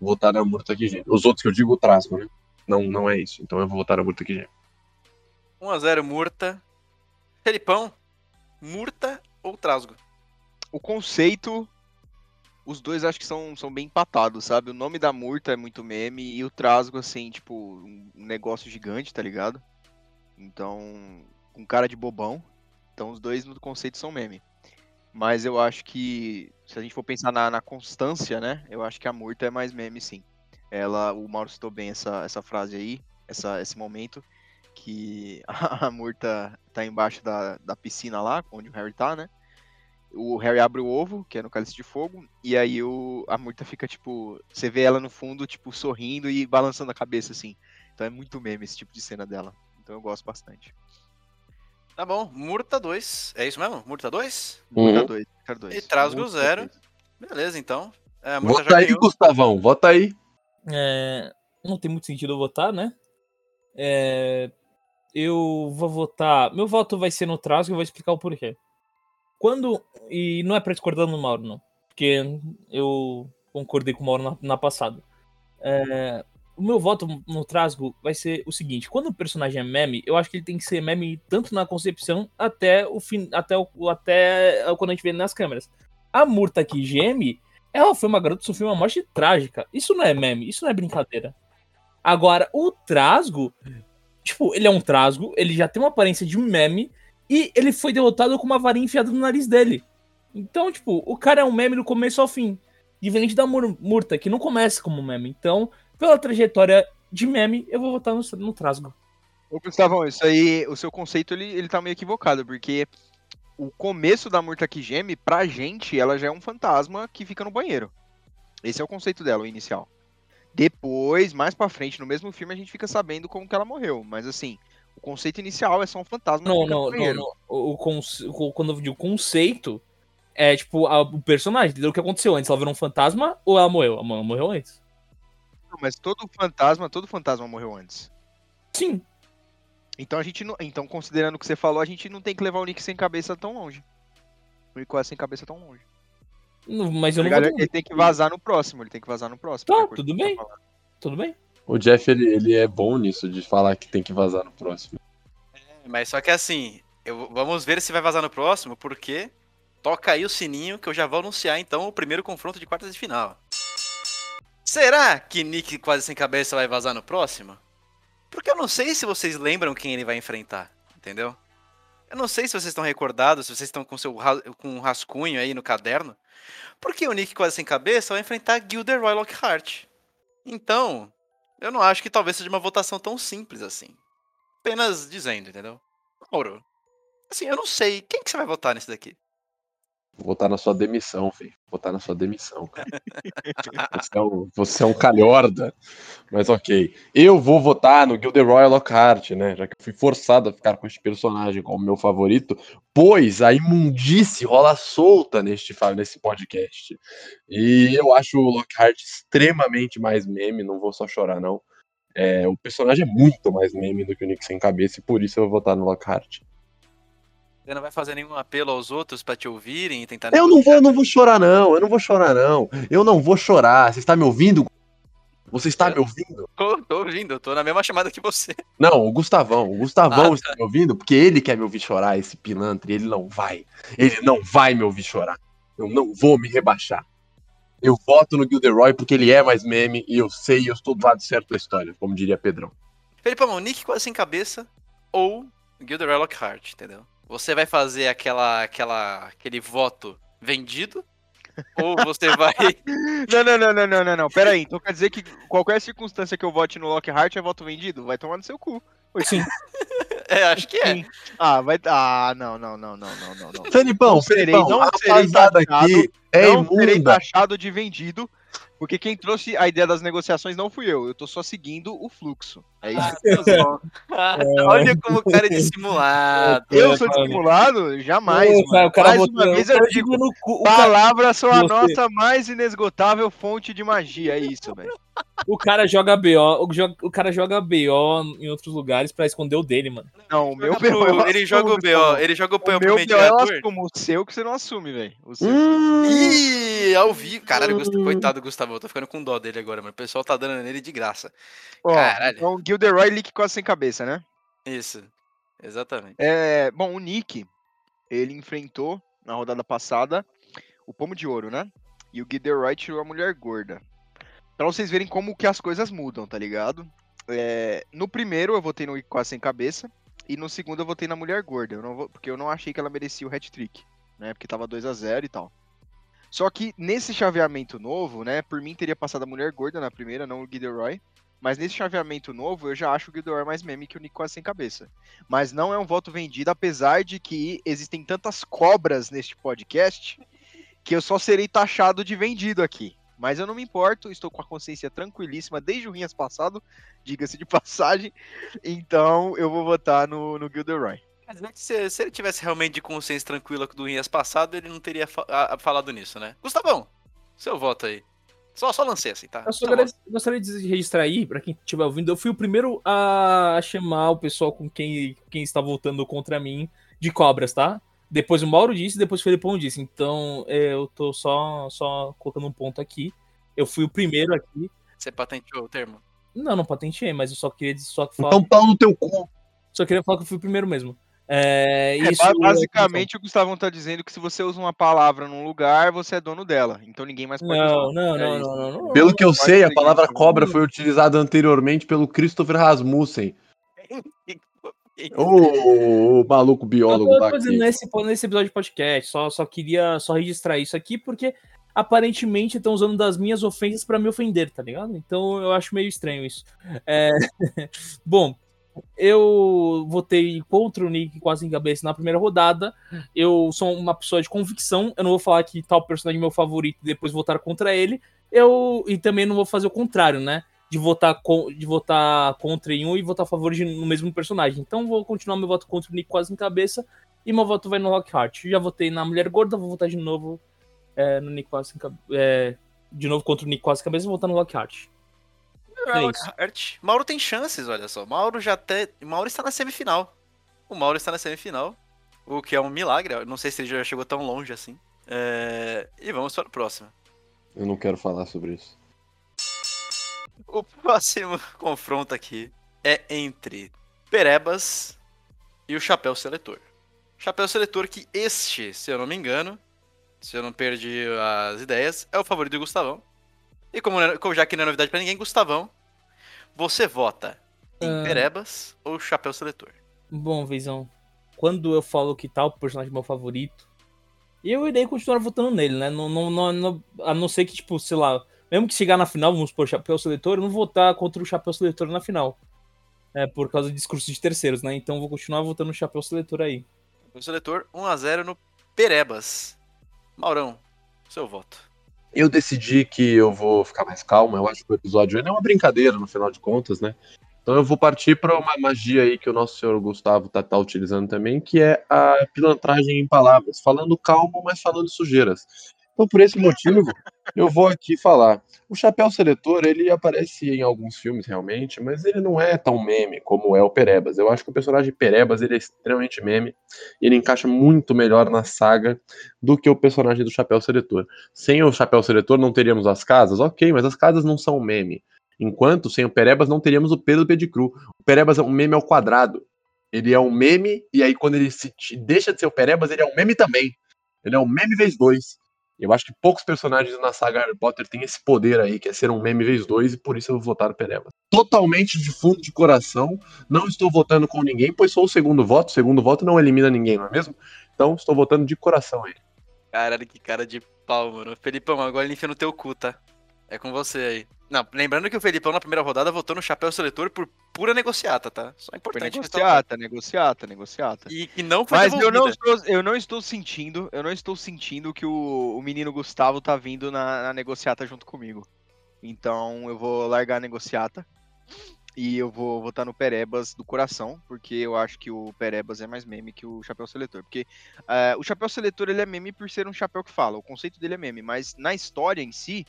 votar na Murta que geme. Os outros que eu digo, o né? Não, não é isso. Então eu vou votar na Murta que geme. 1x0 Murta. Felipão, Murta ou Trasgo? O conceito, os dois acho que são, são bem empatados, sabe? O nome da Murta é muito meme e o Trasgo, assim, tipo, um negócio gigante, tá ligado? Então, com cara de bobão. Então, os dois no conceito são meme. Mas eu acho que, se a gente for pensar na, na constância, né? Eu acho que a Murta é mais meme, sim. Ela, o Mauro citou bem essa, essa frase aí, essa, esse momento, que *laughs* a Murta tá embaixo da, da piscina lá, onde o Harry tá, né? O Harry abre o ovo, que é no cálice de fogo, e aí o, a Murta fica, tipo, você vê ela no fundo, tipo, sorrindo e balançando a cabeça, assim. Então é muito meme esse tipo de cena dela. Então eu gosto bastante. Tá bom, Murta 2. É isso mesmo? Murta 2? Murta Uhum. 2, Murta 2. E Trasgo Murta zero. dois. Beleza, então. É, a Murta Vota já aí, ganhou. Gustavão, vota aí. É, não tem muito sentido eu votar, né? É, eu vou votar. Meu voto vai ser no Trasgo e eu vou explicar o porquê. Quando. E não é pra discordar no Mauro, não. Porque eu concordei com o Mauro na, na passada. É, o meu voto no Trasgo vai ser o seguinte: quando o personagem é meme, eu acho que ele tem que ser meme tanto na concepção até o fim. Até, o, até quando a gente vê nas câmeras. A Murta que geme, ela foi uma garota que sofreu uma morte trágica. Isso não é meme, isso não é brincadeira. Agora, o Trasgo, tipo, ele é um Trasgo, ele já tem uma aparência de um meme e ele foi derrotado com uma varinha enfiada no nariz dele. Então, tipo, o cara é um meme do começo ao fim. Diferente da Mur- Murta, que não começa como meme. Então, pela trajetória de meme, eu vou votar no, no Trasgo. Ô, Gustavão, isso aí, o seu conceito, ele, ele tá meio equivocado, porque o começo da Murta que geme, pra gente, ela já é um fantasma que fica no banheiro. Esse é o conceito dela, o inicial. Depois, mais pra frente, no mesmo filme, a gente fica sabendo como que ela morreu. Mas assim, o conceito inicial é só um fantasma. Não, não, não, não. O, conce- o- quando eu digo conceito, é tipo a- o personagem, entendeu? O que aconteceu antes? Ela virou um fantasma ou ela morreu? Ela morreu antes. Não, Mas todo fantasma, todo fantasma morreu antes. Sim. Então a gente não. Então, considerando o que você falou, a gente não tem que levar o Nick sem cabeça tão longe. O Nick sem cabeça tão longe. Não- Mas eu não Ele, vou. ele tem que vazar no próximo, ele tem que vazar no próximo. Tá, tudo bem. tá. Tudo bem? O Jeff, ele, ele é bom nisso, de falar que tem que vazar no próximo. Mas só que assim, eu- vamos ver se vai vazar no próximo, porque toca aí o sininho que eu já vou anunciar então o primeiro confronto de quartas de final. Será que Nick quase sem cabeça vai vazar no próximo? Porque eu não sei se vocês lembram quem ele vai enfrentar, entendeu? Eu não sei se vocês estão recordados, se vocês estão com seu com um rascunho aí no caderno. Porque o Nick quase sem cabeça vai enfrentar Gilderoy Lockhart. Então, eu não acho que talvez seja uma votação tão simples assim apenas dizendo, entendeu? Mauro, assim, eu não sei. Quem que você vai votar nesse daqui? Votar na sua demissão, filho. Votar na sua demissão, cara. Você é um, você é um calhorda. Mas ok. Eu vou votar no Gilderoy Lockhart, né? Já que eu fui forçado a ficar com este personagem como meu favorito, pois a imundice rola solta neste, nesse podcast. E eu acho o Lockhart extremamente mais meme, não vou só chorar, não. É, o personagem é muito mais meme do que o Nick sem cabeça, e por isso eu vou votar no Lockhart. Você não vai fazer nenhum apelo aos outros pra te ouvirem e tentar. Eu não vou, eu não vou chorar, não. Eu não vou chorar, não. Eu não vou chorar. Você está me ouvindo? Você está me ouvindo? Tô, tô ouvindo, eu tô na mesma chamada que você. Não, o Gustavão. O Gustavão Ah, está me ouvindo porque ele quer me ouvir chorar, esse pilantre. Ele não vai. Ele não vai me ouvir chorar. Eu não vou me rebaixar. Eu voto no Gilderoy porque ele é mais meme e eu sei, eu estou do lado certo da história, como diria Pedrão. Felipão, Nick quase sem cabeça ou Gilderoy Lockhart, entendeu? Você vai fazer aquela, aquela, aquele voto vendido? ou você vai. *laughs* Não, não, não, não, não, não, não. Pera aí. Então quer dizer que qualquer circunstância que eu vote no Lockhart é voto vendido? Vai tomar no seu cu. Sim. *laughs* É, acho que é. Sim. Ah, vai. Ah, não, não, não, não, não, não, não. Felipão, Não serei- Felipão, não a serei taxado, aqui é não serei imunda. taxado de vendido, porque quem trouxe a ideia das negociações não fui eu. Eu tô só seguindo o fluxo. É isso. *laughs* Olha como o cara é dissimulado. eu é, sou dissimulado? Jamais. Cara, o cara Mais botou- uma vez eu digo. cu- Palavras são a nossa mais inesgotável fonte de magia. É isso, velho. O cara joga BO, o, cara joga BO em outros lugares pra esconder o dele, mano. Não, o meu pro- BO. eu ele joga o BO, ele joga o O PO pro meu BO eu mediador. assumo. O seu que você não assume, velho. Hum, Ih, ao vivo. Caralho, Gustavo, coitado do Gustavo, eu tô ficando com dó dele agora, mano. O pessoal tá dando nele de graça. Ó, Caralho. então, Gilderoy Leak quase sem cabeça, né? Isso. Exatamente. É, bom, o Nick, ele enfrentou na rodada passada o Pomo de Ouro, né? E o Gilderoy tirou a Mulher Gorda. Pra vocês verem como que as coisas mudam, tá ligado? É, no primeiro eu votei no Nick quase sem cabeça. E no segundo eu votei na Mulher Gorda. Eu vou- porque eu não achei que ela merecia o hat-trick. Né? Porque tava 2 a 0 e tal. Só que nesse chaveamento novo, né? Por mim teria passado a Mulher Gorda na primeira, não o Gilderoy. Mas nesse chaveamento novo, eu já acho o Gilderoy mais meme que o Nick quase sem cabeça. Mas não é um voto vendido, apesar de que existem tantas cobras neste podcast que eu só serei taxado de vendido aqui. Mas eu não me importo, estou com a consciência tranquilíssima desde o Rinhas passado, diga-se de *laughs* passagem. Então eu vou votar no, no Gilderoy. Dizer que se, se ele tivesse realmente de consciência tranquila do Rinhas passado, ele não teria fa- a- a- falado nisso, né? Gustavão, seu voto aí. Só, só lancei assim, tá? Eu só Seu gostaria, de registrar aí, pra quem estiver ouvindo, eu fui o primeiro a chamar o pessoal com quem, quem está votando contra mim de cobras, tá? Depois o Mauro disse, depois o Felipão disse. Então é, eu tô só, só colocando um ponto aqui. Eu fui o primeiro aqui. Você patenteou o termo? Não, não patenteei, mas eu só queria só falar, então pau no teu cu. só queria falar que eu fui o primeiro mesmo. É, É, isso, ba- basicamente, o Gustavão tá dizendo que se você usa uma palavra num lugar, você é dono dela. Então ninguém mais pode Não, usar. não, É não, não, não, não. Pelo que eu sei, a palavra cobra foi utilizada anteriormente pelo Christopher Rasmussen, *laughs* o, maluco biólogo Eu tô nesse, nesse episódio de podcast, só, só queria só registrar isso aqui, porque aparentemente estão usando das minhas ofensas pra me ofender, tá ligado? Então eu acho meio estranho isso. É, *laughs* Bom, eu votei contra o Nick quase em cabeça na primeira rodada. Eu sou uma pessoa de convicção. Eu não vou falar que tal personagem é meu favorito e depois votar contra ele. Eu e também não vou fazer o contrário, né? De votar, de votar contra em um e votar a favor de, no mesmo personagem. Então vou continuar meu voto contra o Nick quase em cabeça. E meu voto vai no Lockhart. Já votei na Mulher Gorda, vou votar de novo é, no Nick quase em cabeça. É, de novo contra o Nick quase em cabeça, vou votar no Lockhart. É Lockhart. Mauro tem chances, olha só. Mauro já até. Mauro está na semifinal. O Mauro está na semifinal. O que é um milagre. Eu não sei se ele já chegou tão longe assim. É... E vamos para o próximo. Eu não quero falar sobre isso. O próximo *laughs* confronto aqui é entre Perebas e o Chapéu Seletor. Chapéu Seletor que este, se eu não me engano, se eu não perdi as ideias, é o favorito do Gustavão. E como, como já que não é novidade pra ninguém, Gustavão, você vota em Ah. Perebas ou Chapéu Seletor? Bom, Visão, quando eu falo que tal personagem é meu favorito, eu irei continuar votando nele, né? Não, não, não, não- a não ser que, tipo, sei lá, mesmo que chegar na final, vamos por Chapéu Seletor, eu não vou votar contra o Chapéu Seletor na final. É, por causa de discursos de terceiros, né? Então eu vou continuar votando no Chapéu Seletor aí. Chapéu Seletor 1x0 no Perebas. Maurão, seu voto. Eu decidi que eu vou ficar mais calmo. Eu acho que o episódio é uma brincadeira, no final de contas, né? Então eu vou partir para uma magia aí que o nosso senhor Gustavo tá, tá utilizando também, que é a pilantragem em palavras, falando calmo, mas falando sujeiras. Então por esse motivo, eu vou aqui falar. O Chapéu Seletor, ele aparece em alguns filmes realmente, mas ele não é tão meme como é o Perebas. Eu acho que o personagem Perebas, ele é extremamente meme, e ele encaixa muito melhor na saga do que o personagem do Chapéu Seletor. Sem o Chapéu Seletor não teríamos as casas? Ok, mas as casas não são meme. Enquanto sem o Perebas não teríamos o Pedro Pedicru. O Perebas é um meme ao quadrado. Ele é um meme, e aí quando ele se deixa de ser o Perebas, ele é um meme também. Ele é um meme vezes dois. Eu acho que poucos personagens na saga Harry Potter têm esse poder aí, que é ser um meme vezes dois, e por isso eu vou votar no Perebas. Totalmente de fundo de coração, não estou votando com ninguém, pois sou o segundo voto. O segundo voto não elimina ninguém, não é mesmo? Então estou votando de coração aí. Caralho, que cara de pau, mano. Felipão, agora ele enfia no teu cu, tá? É com você aí. Não, lembrando que o Felipão na primeira rodada votou no Chapéu Seletor por pura negociata, tá? Só é importante negociata, negociata, negociata. E que não foi Mas eu não, estou, eu não estou sentindo, eu não estou sentindo que o, o menino Gustavo tá vindo na, na negociata junto comigo. Então eu vou largar a negociata e eu vou votar no Perebas do coração, porque eu acho que o Perebas é mais meme que o Chapéu Seletor. Porque eh, o Chapéu Seletor ele é meme por ser um chapéu que fala, o conceito dele é meme, mas na história em si,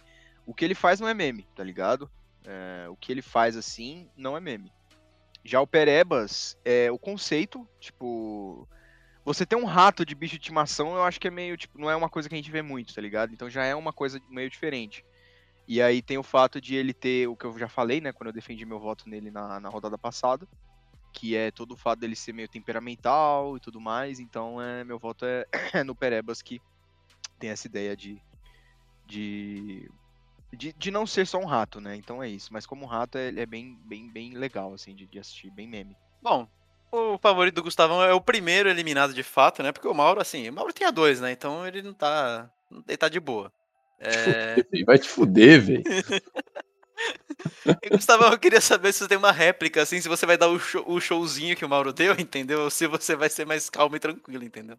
o que ele faz não é meme, tá ligado? Eh, o que ele faz assim não é meme. Já o Perebas, é o conceito, tipo, você ter um rato de bicho de estimação, eu acho que é meio, tipo, não é uma coisa que a gente vê muito, tá ligado? Então já é uma coisa meio diferente. E aí tem o fato de ele ter, o que eu já falei, né, quando eu defendi meu voto nele na, na rodada passada, que é todo o fato dele ser meio temperamental e tudo mais, então é, meu voto é, é *coughs* no Perebas, que tem essa ideia de, de, de, de não ser só um rato, né, então é isso. Mas como um rato, é, é bem, bem, bem legal, assim, de, de assistir, bem meme. Bom, o favorito do Gustavão é o primeiro eliminado de fato, né? Porque o Mauro, assim, o Mauro tinha dois, né? Então ele não tá. Ele tá de boa. É... *laughs* Vai te fuder, velho. *laughs* Gustavão, eu queria saber se você tem uma réplica, assim, se você vai dar o, show- o showzinho que o Mauro deu, entendeu? Ou se você vai ser mais calmo e tranquilo, entendeu?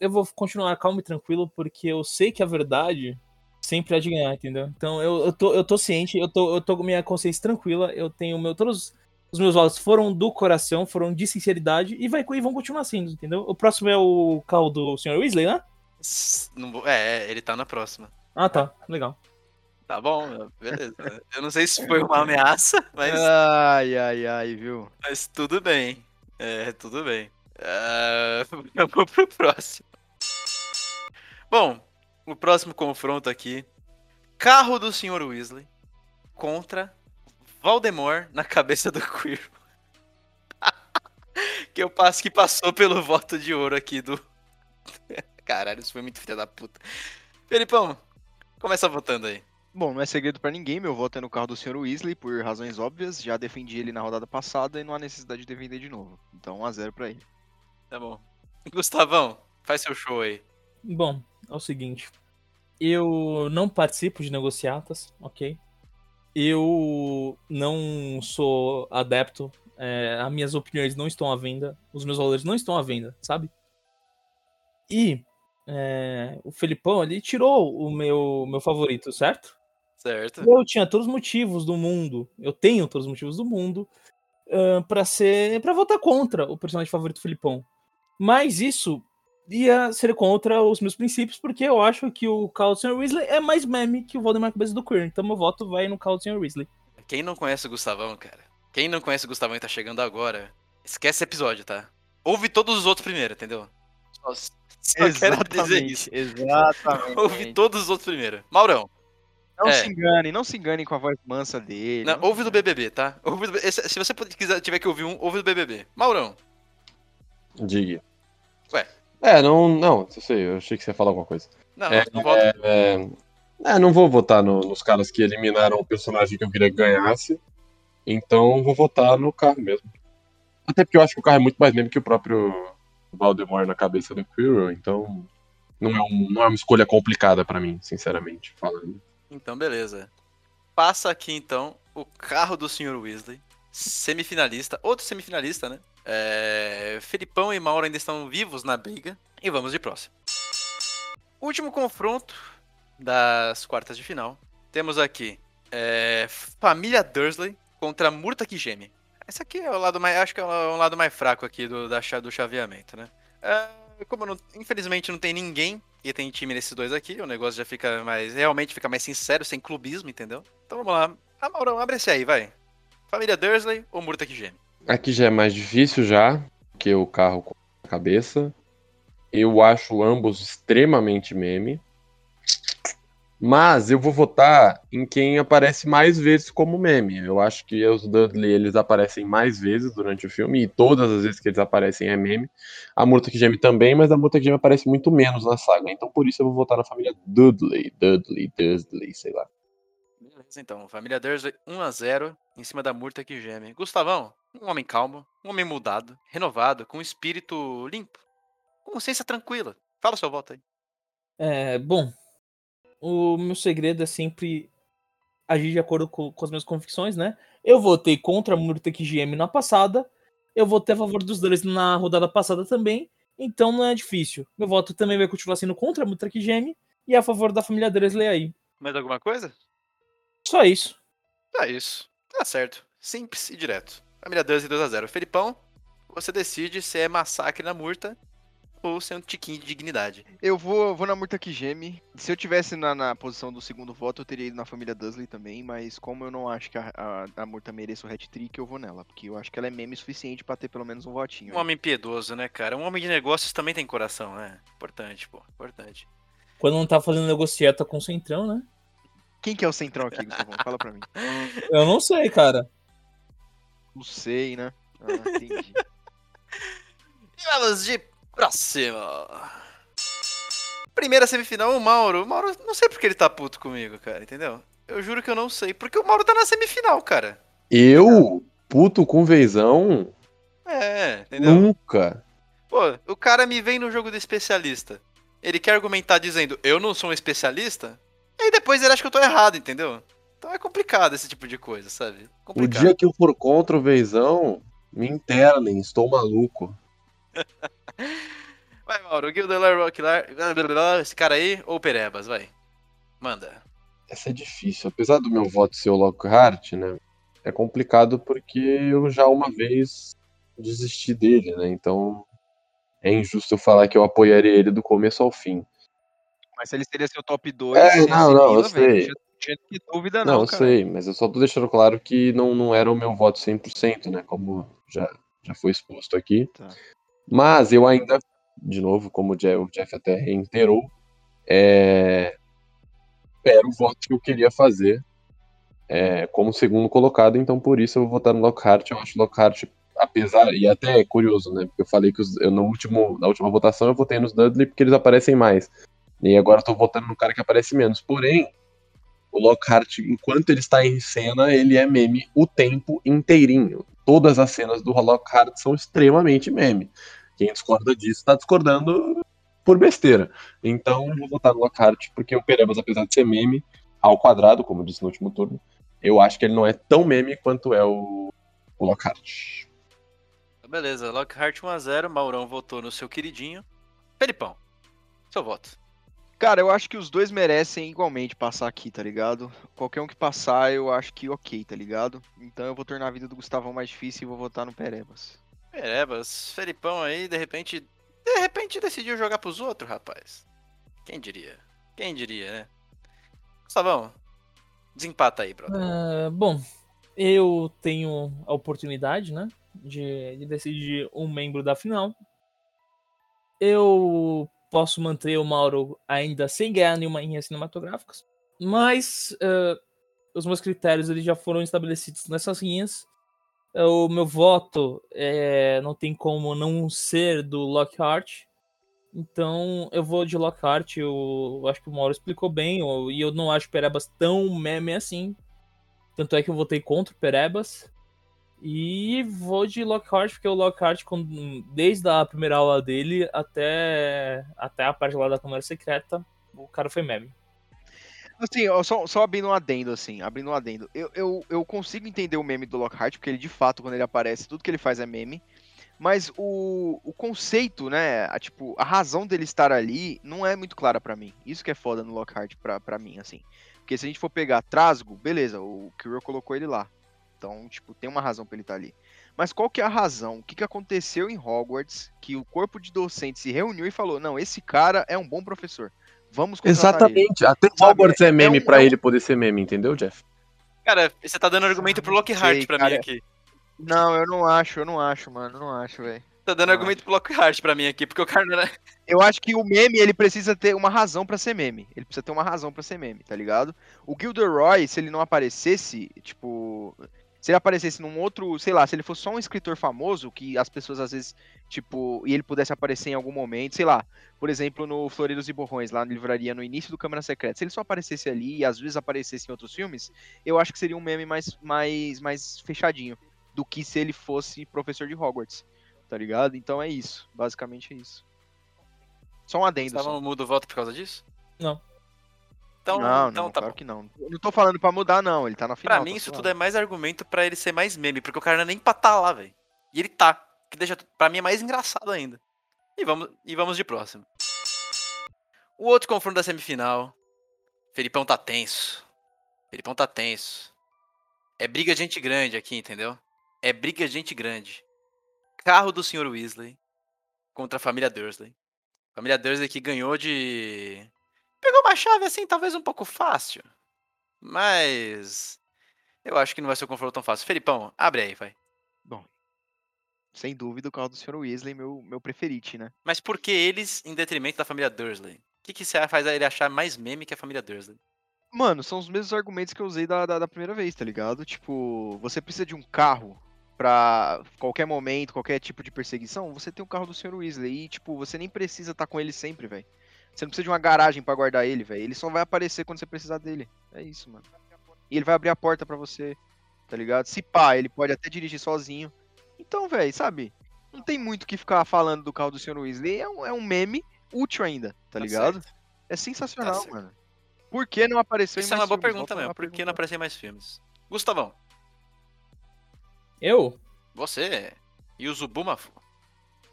Eu vou continuar calmo e tranquilo, porque eu sei que a verdade sempre há de ganhar, entendeu? Então eu, eu, tô, eu tô ciente, eu tô, eu tô com minha consciência tranquila, eu tenho meu. Todos os meus votos foram do coração, foram de sinceridade e, vai, e vão continuar sendo, entendeu? O próximo é o carro do Sr. Weasley, né? Não vou- É, ele tá na próxima. Ah, tá. Legal. Tá bom, beleza. Eu não sei se foi uma ameaça, mas, Ai, ai, ai, viu? mas tudo bem. É, tudo bem. Ah, *laughs* vamos pro próximo. Bom, o próximo confronto aqui. Carro do Sr. Weasley contra Voldemort na cabeça do Quirrell. *laughs* que eu passo que passou pelo voto de ouro aqui do. *laughs* Caralho, isso foi muito filha da puta. Felipão, começa votando aí. Bom, não é segredo pra ninguém, meu voto é no carro do Sr. Weasley, por razões óbvias. Já defendi ele na rodada passada e não há necessidade de defender de novo. Então, 1x0 pra ele. Tá bom. Gustavão, faz seu show aí. Bom, é o seguinte. Eu não participo de negociatas, ok? Eu não sou adepto É, as minhas opiniões não estão à venda, os meus valores não estão à venda, sabe? E é, o Felipão, ele tirou o meu, meu favorito, certo? Certo. Eu tinha todos os motivos do mundo, eu tenho todos os motivos do mundo uh, para ser, para votar contra o personagem favorito do Felipão. Mas isso ia ser contra os meus princípios, porque eu acho que o Carlton Weasley é mais meme que o Voldemort cabeça do Queer. Então meu voto vai no Carlton Weasley. Quem não conhece o Gustavão, cara? Quem não conhece o Gustavão e tá chegando agora, esquece esse episódio, tá? Ouve todos os outros primeiro, entendeu? Só, só quero dizer isso. Exatamente. Ouve todos os outros primeiro. Maurão. Não É. se enganem, não se enganem com a voz mansa dele. Não, não ouve do BBB, tá? Ouve do- se você quiser, tiver que ouvir um, ouve do BBB. Maurão. Diga. Ué. É, não, não, eu sei, eu achei que você ia falar alguma coisa. Não, É, não volta. É, é, não vou votar no- nos caras que eliminaram o personagem que eu queria que ganhasse. Então vou votar no carro mesmo. Até porque eu acho que o carro é muito mais meme que o próprio Voldemort na cabeça do Quirrell, então não é, um- não é uma escolha complicada pra mim, sinceramente falando. Então, beleza. Passa aqui, então, o carro do Sr. Weasley. Semifinalista. Outro semifinalista, né? É... Felipão e Mauro ainda estão vivos na briga. E vamos de próximo. Último confronto das quartas de final. Temos aqui é, Família Dursley contra Murta que geme. Esse aqui é o lado mais. Acho que é o lado mais fraco aqui do, da, do chaveamento, né? É, como não- infelizmente não tem ninguém que tem time nesses dois aqui, o negócio já fica mais. Realmente fica mais sincero, sem clubismo, entendeu? Então vamos lá. Ah, Maurão, abre esse aí, vai. Família Dursley ou Murta que geme? Aqui já é mais difícil já, que o carro com a cabeça. Eu acho ambos extremamente meme. Mas eu vou votar em quem aparece mais vezes como meme. Eu acho que os Dudley eles aparecem mais vezes durante o filme e todas as vezes que eles aparecem é meme. A Murta que Geme também, mas a Murta que Geme aparece muito menos na saga. Então por isso eu vou votar na família Dudley, Dudley, Dudley, sei lá. Beleza, então. Família Dursley 1x0 em cima da Murta que geme. Gustavão, um homem calmo, um homem mudado, renovado, com espírito limpo, com consciência tranquila. Fala seu voto aí. É, bom, o meu segredo é sempre agir de acordo com, com as minhas convicções, né? Eu votei contra a Murtek GM na passada, eu votei a favor dos dois na rodada passada também, então não é difícil. Meu voto também vai continuar sendo contra a Murtek GM e a favor da família Dresley aí. Mais alguma coisa? Só isso. É isso. Tá certo. Simples e direto. Família Dursley 2x0. Felipão, você decide se é massacre na Murta ou se é um tiquinho de dignidade. Eu vou, vou na Murta que geme. Se eu tivesse na, na posição do segundo voto, eu teria ido na família Dursley também, mas como eu não acho que a, a, a Murta mereça o hat-trick, eu vou nela, porque eu acho que ela é meme suficiente pra ter pelo menos um votinho. Um homem piedoso, né, cara? Um homem de negócios também tem coração, né? Importante, pô. Importante. Quando não tá fazendo negociata com o Centrão, né? Quem que é o centrão aqui, Gustavão? Fala pra mim. Eu não sei, cara. Não sei, né? Ah, entendi. *laughs* E vamos de próximo. Primeira semifinal, o Mauro. O Mauro, não sei porque ele tá puto comigo, cara, entendeu? Eu juro que eu não sei. Porque o Mauro tá na semifinal, cara. Eu, puto com vezão, É, entendeu? nunca. Pô, o cara me vem no jogo do especialista. Ele quer argumentar dizendo, eu não sou um especialista. E aí depois ele acha que eu tô errado, entendeu? Então é complicado esse tipo de coisa, sabe? O Complicado. dia que eu for contra o vezão, me internem, estou maluco. *laughs* Vai, Mauro, Gildelar, Rocklar, esse cara aí, ou Perebas, vai. Manda. Essa é difícil. Apesar do meu voto ser o Lockhart, né? É complicado porque eu já uma vez desisti dele, né? Então é injusto eu falar que eu apoiaria ele do começo ao fim. Mas ele seria seu top 2. É, não, não, eu sei. Tinha que dúvida, Não, não, eu cara. sei, mas eu só tô deixando claro que não, não era o meu voto 100%, né? Como já, já foi exposto aqui. Tá. Mas eu ainda, de novo, como o Jeff, o Jeff até reiterou, é... era o voto que eu queria fazer é, como segundo colocado, então por isso eu vou votar no Lockhart. Eu acho Lockhart, apesar, e até é curioso, né? Porque eu falei que os- eu, no último, na última votação eu votei nos Dudley porque eles aparecem mais. E agora eu tô votando no cara que aparece menos. Porém, o Lockhart, enquanto ele está em cena, ele é meme o tempo inteirinho. Todas as cenas do Lockhart são extremamente meme. Quem discorda disso tá discordando por besteira. Então vou votar no Lockhart, porque o Perebas, apesar de ser meme ao quadrado, como eu disse no último turno, eu acho que ele não é tão meme quanto é o, o Lockhart. Beleza, Lockhart 1x0, Maurão votou no seu queridinho. Felipão, seu voto. Cara, eu acho que os dois merecem igualmente passar aqui, tá ligado? Qualquer um que passar, eu acho que ok, tá ligado? Então eu vou tornar a vida do Gustavão mais difícil e vou votar no Perebas. Perebas, Felipão aí, de repente. De repente decidiu jogar pros outros, rapaz. Quem diria? Quem diria, né? Gustavão, desempata aí, brother. Ah, bom, eu tenho a oportunidade, né, de, de decidir um membro da final. Eu posso manter o Mauro ainda sem ganhar nenhuma linha cinematográfica, mas ah, os meus critérios eles já foram estabelecidos nessas linhas. O meu voto é, não tem como não ser do Lockhart. Então eu vou de Lockhart. Eu acho que o Mauro explicou bem. eu- E eu não acho Perebas tão meme assim. Tanto é que eu votei contra o Perebas. E vou de Lockhart, porque o Lockhart, desde a primeira aula dele até, até a parte lá da Câmara Secreta, o cara foi meme. Assim, só, só abrindo um adendo, assim, abrindo um adendo. Eu, eu, eu consigo entender o meme do Lockhart, porque ele, de fato, quando ele aparece, tudo que ele faz é meme. Mas o, o conceito, né, a, tipo, a razão dele estar ali não é muito clara pra mim. Isso que é foda no Lockhart pra, pra mim, assim. Porque se a gente for pegar Trasgo, beleza, o Kirill colocou ele lá. Então, tipo, tem uma razão pra ele estar ali. Mas qual que é a razão? O que, que aconteceu em Hogwarts que o corpo de docentes se reuniu e falou, não, esse cara é um bom professor. Vamos contratar ele. Exatamente. Até Sabe, Hogwarts é meme é um- pra é um- ele poder ser meme, entendeu, Jeff? Cara, você tá dando argumento pro Lockhart cara. mim aqui. Não, eu não acho, eu não acho, mano, eu não acho, velho. Tá dando Eu argumento pro Lockhart pra mim aqui, porque o cara não era. *laughs* Eu acho que o meme, ele precisa ter uma razão pra ser meme. Ele precisa ter uma razão pra ser meme, tá ligado? O Gilderoy, se ele não aparecesse, tipo... Se ele aparecesse num outro, sei lá, se ele fosse só um escritor famoso, que as pessoas às vezes, tipo, e ele pudesse aparecer em algum momento, sei lá, por exemplo, no Floridos e Borrões, lá na livraria, no início do Câmara Secreta, se ele só aparecesse ali e às vezes aparecesse em outros filmes, eu acho que seria um meme mais, mais, mais fechadinho do que se ele fosse professor de Hogwarts, tá ligado? Então é isso, basicamente é isso. Só um adendo. só. Estavam mudo o voto por causa disso? Não. Então, não, então não, tá claro bom. que não. Eu não tô falando pra mudar, não. Ele tá na final. Pra mim, isso tudo é mais argumento pra ele ser mais meme, porque o cara não é nem pra tá lá, velho. E ele tá. Que deixa, pra mim é mais engraçado ainda. E vamos, e vamos de próximo. O outro confronto da semifinal. Felipão tá tenso. Felipão tá tenso. É briga de gente grande aqui, entendeu? É briga de gente grande. Carro do Sr. Weasley contra a família Dursley. Família Dursley que ganhou de. Pegou uma chave assim, talvez um pouco fácil. Mas. Eu acho que não vai ser um confronto tão fácil. Felipão, abre aí, vai. Sem dúvida, o carro do Sr. Weasley, meu, meu preferite, né? Mas por que eles em detrimento da família Dursley? O que, que você faz ele achar mais meme que a família Dursley? Mano, são os mesmos argumentos que eu usei da, da, da primeira vez, tá ligado? Tipo, você precisa de um carro pra qualquer momento, qualquer tipo de perseguição, você tem o carro do Sr. Weasley. E, tipo, você nem precisa estar com ele sempre, velho. Você não precisa de uma garagem pra guardar ele, velho. Ele só vai aparecer quando você precisar dele. É isso, mano. E ele vai abrir a porta pra você, tá ligado? Se pá, ele pode até dirigir sozinho. Então, velho, sabe? Não tem muito o que ficar falando do carro do Sr. Weasley. É um, é um meme útil ainda, tá ligado? certo. É sensacional, Tá mano. Por que não apareceu Isso em é mais uma boa filmes? pergunta mesmo. Por que não aparecer em mais filmes? Gustavão, Eu? você e o Zubumafu.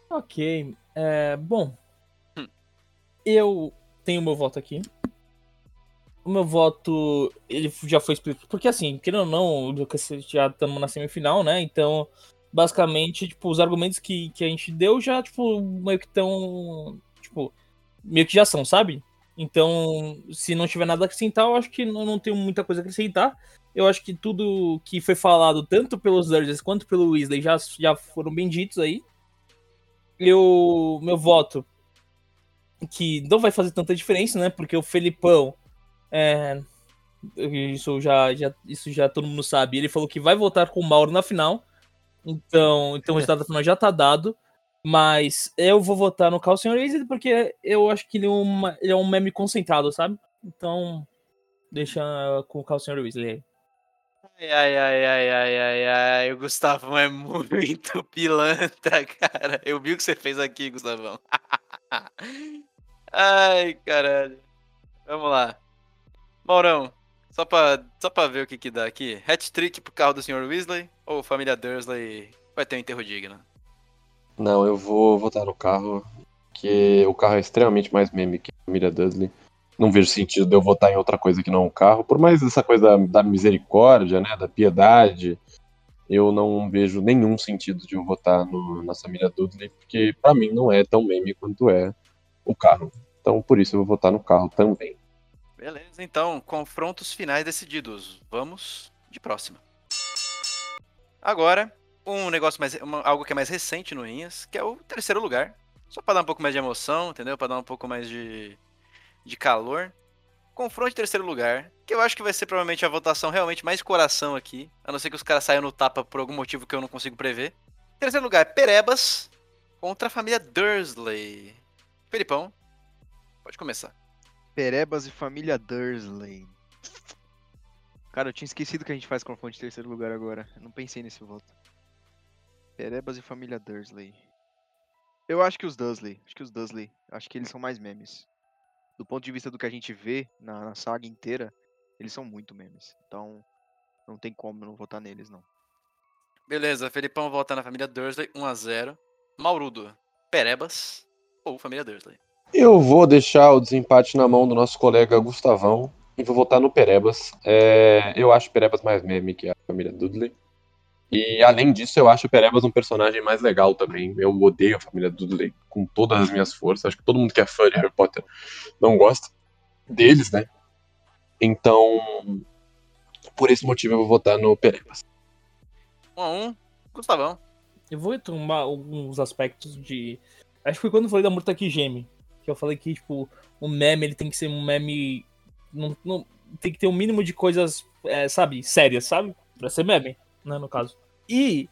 Ok. É, bom. Eu tenho meu voto aqui. O meu voto, ele já foi explicado. Porque assim, querendo ou não, Lucas já estamos na semifinal, né? Então, basicamente, tipo, os argumentos que, que a gente deu já, tipo, meio que estão. Tipo, meio que já são, sabe? Então, se não tiver nada a acrescentar, eu acho que não, não tenho muita coisa a acrescentar. Eu acho que tudo que foi falado, tanto pelos Dursleys quanto pelo Weasley, já, já foram bem ditos aí. Eu, meu voto, que não vai fazer tanta diferença, né? Porque o Felipão, é, isso, já, já, isso já todo mundo sabe, ele falou que vai votar com o Mauro na final. Então, então o resultado da final já tá dado. Mas eu vou votar no Carl. Weasley porque eu acho que ele é, uma, ele é um meme concentrado, sabe? Então, deixa com o Carl. Weasley aí. Ai, ai, ai, ai, ai, ai, ai, o Gustavão é muito *laughs* pilantra, cara. Eu vi o que você fez aqui, Gustavão. *laughs* ai, caralho. Vamos lá. Maurão, só pra, só pra ver o que que dá aqui. Hat-trick pro carro do Sr. Weasley ou família Dursley vai ter um enterro digno? Não, eu vou votar no carro, que o carro é extremamente mais meme que a família Dudley. Não vejo sentido de eu votar em outra coisa que não o carro. Por mais essa coisa da, da misericórdia, né, da piedade, eu não vejo nenhum sentido de eu votar no, na família Dudley, porque pra mim não é tão meme quanto é o carro. Então por isso eu vou votar no carro também. Beleza, então, confrontos finais decididos. Vamos de próxima. Agora, um negócio mais. uma- algo que é mais recente no Rinhas, que é o terceiro lugar. Só pra dar um pouco mais de emoção, entendeu? Pra dar um pouco mais de, de calor. Confronto de terceiro lugar, que eu acho que vai ser provavelmente a votação realmente mais coração aqui. A não ser que os caras saiam no tapa por algum motivo que eu não consigo prever. Terceiro lugar, Perebas contra a família Dursley. Felipão, pode começar. Perebas e família Dursley. Cara, eu tinha esquecido que a gente faz confronto de terceiro lugar agora. Eu não pensei nesse voto. Perebas e família Dursley. Eu acho que os Dursley. Acho que os Dursley. Acho que eles são mais memes. Do ponto de vista do que a gente vê na, na saga inteira, eles são muito memes. Então, não tem como não votar neles, não. Beleza, Felipão volta na família Dursley, 1x0. Maurudo, Perebas ou família Dursley. Eu vou deixar o desempate na mão do nosso colega Gustavão e vou votar no Perebas. É, eu acho o Perebas mais meme que a família Dudley. E além disso, eu acho o Perebas um personagem mais legal também. Eu odeio a família Dudley com todas as minhas forças. Acho que todo mundo que é fã de Harry Potter não gosta deles, né? Então, por esse motivo, eu vou votar no Perebas. 1x1, Gustavão. Eu vou tomar alguns aspectos de. Acho que foi quando eu falei da Murtaki Geme. Que eu falei que, tipo, o meme ele tem que ser um meme. Não, não- tem que ter um mínimo de coisas, é, sabe, sérias, sabe? Pra ser meme, né, no caso. E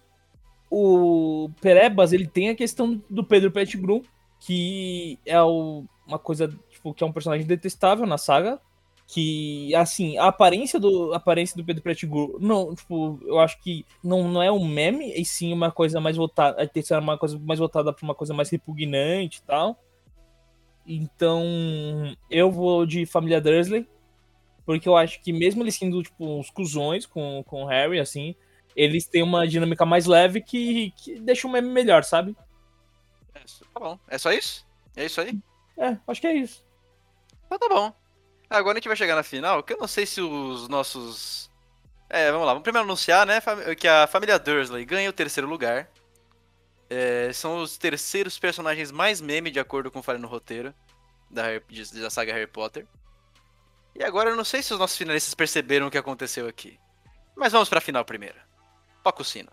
o Perebas, ele tem a questão do Pedro Pettigrew, que é o- uma coisa, tipo, que é um personagem detestável na saga. Que, assim, a aparência do, a aparência do Pedro Pettigrew, não, tipo, eu acho que não, não é um meme, e sim uma coisa mais voltada, tem que ser uma coisa mais voltada pra uma coisa mais repugnante e tal. Então, eu vou de Família Dursley, porque eu acho que mesmo eles sendo, tipo, uns cuzões com, com o Harry, assim, eles têm uma dinâmica mais leve que, que deixa o meme melhor, sabe? É, Tá bom. É só isso? É isso aí? É, acho que é isso. Então tá bom. Agora a gente vai chegar na final, que eu não sei se os nossos. É, vamos lá. Vamos primeiro anunciar, né, que a família Dursley ganha o terceiro lugar. É, são os terceiros personagens mais meme, de acordo com o falha no roteiro da, da saga Harry Potter. E agora eu não sei se os nossos finalistas perceberam o que aconteceu aqui. Mas vamos pra final primeiro. Toca o sino.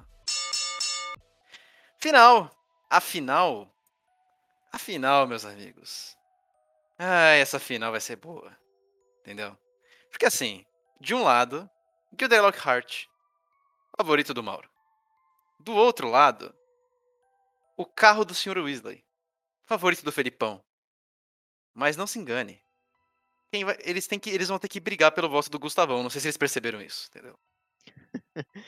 Final. A final. A final, meus amigos. Ah, essa final vai ser boa. Entendeu? Porque assim, de um lado, Gilderoy Lockhart, favorito do Mauro. Do outro lado, o carro do Sr. Weasley, favorito do Felipão. Mas não se engane. Vai- eles, têm que, eles vão ter que brigar pelo voto do Gustavão. Não sei se eles perceberam isso, entendeu? *laughs*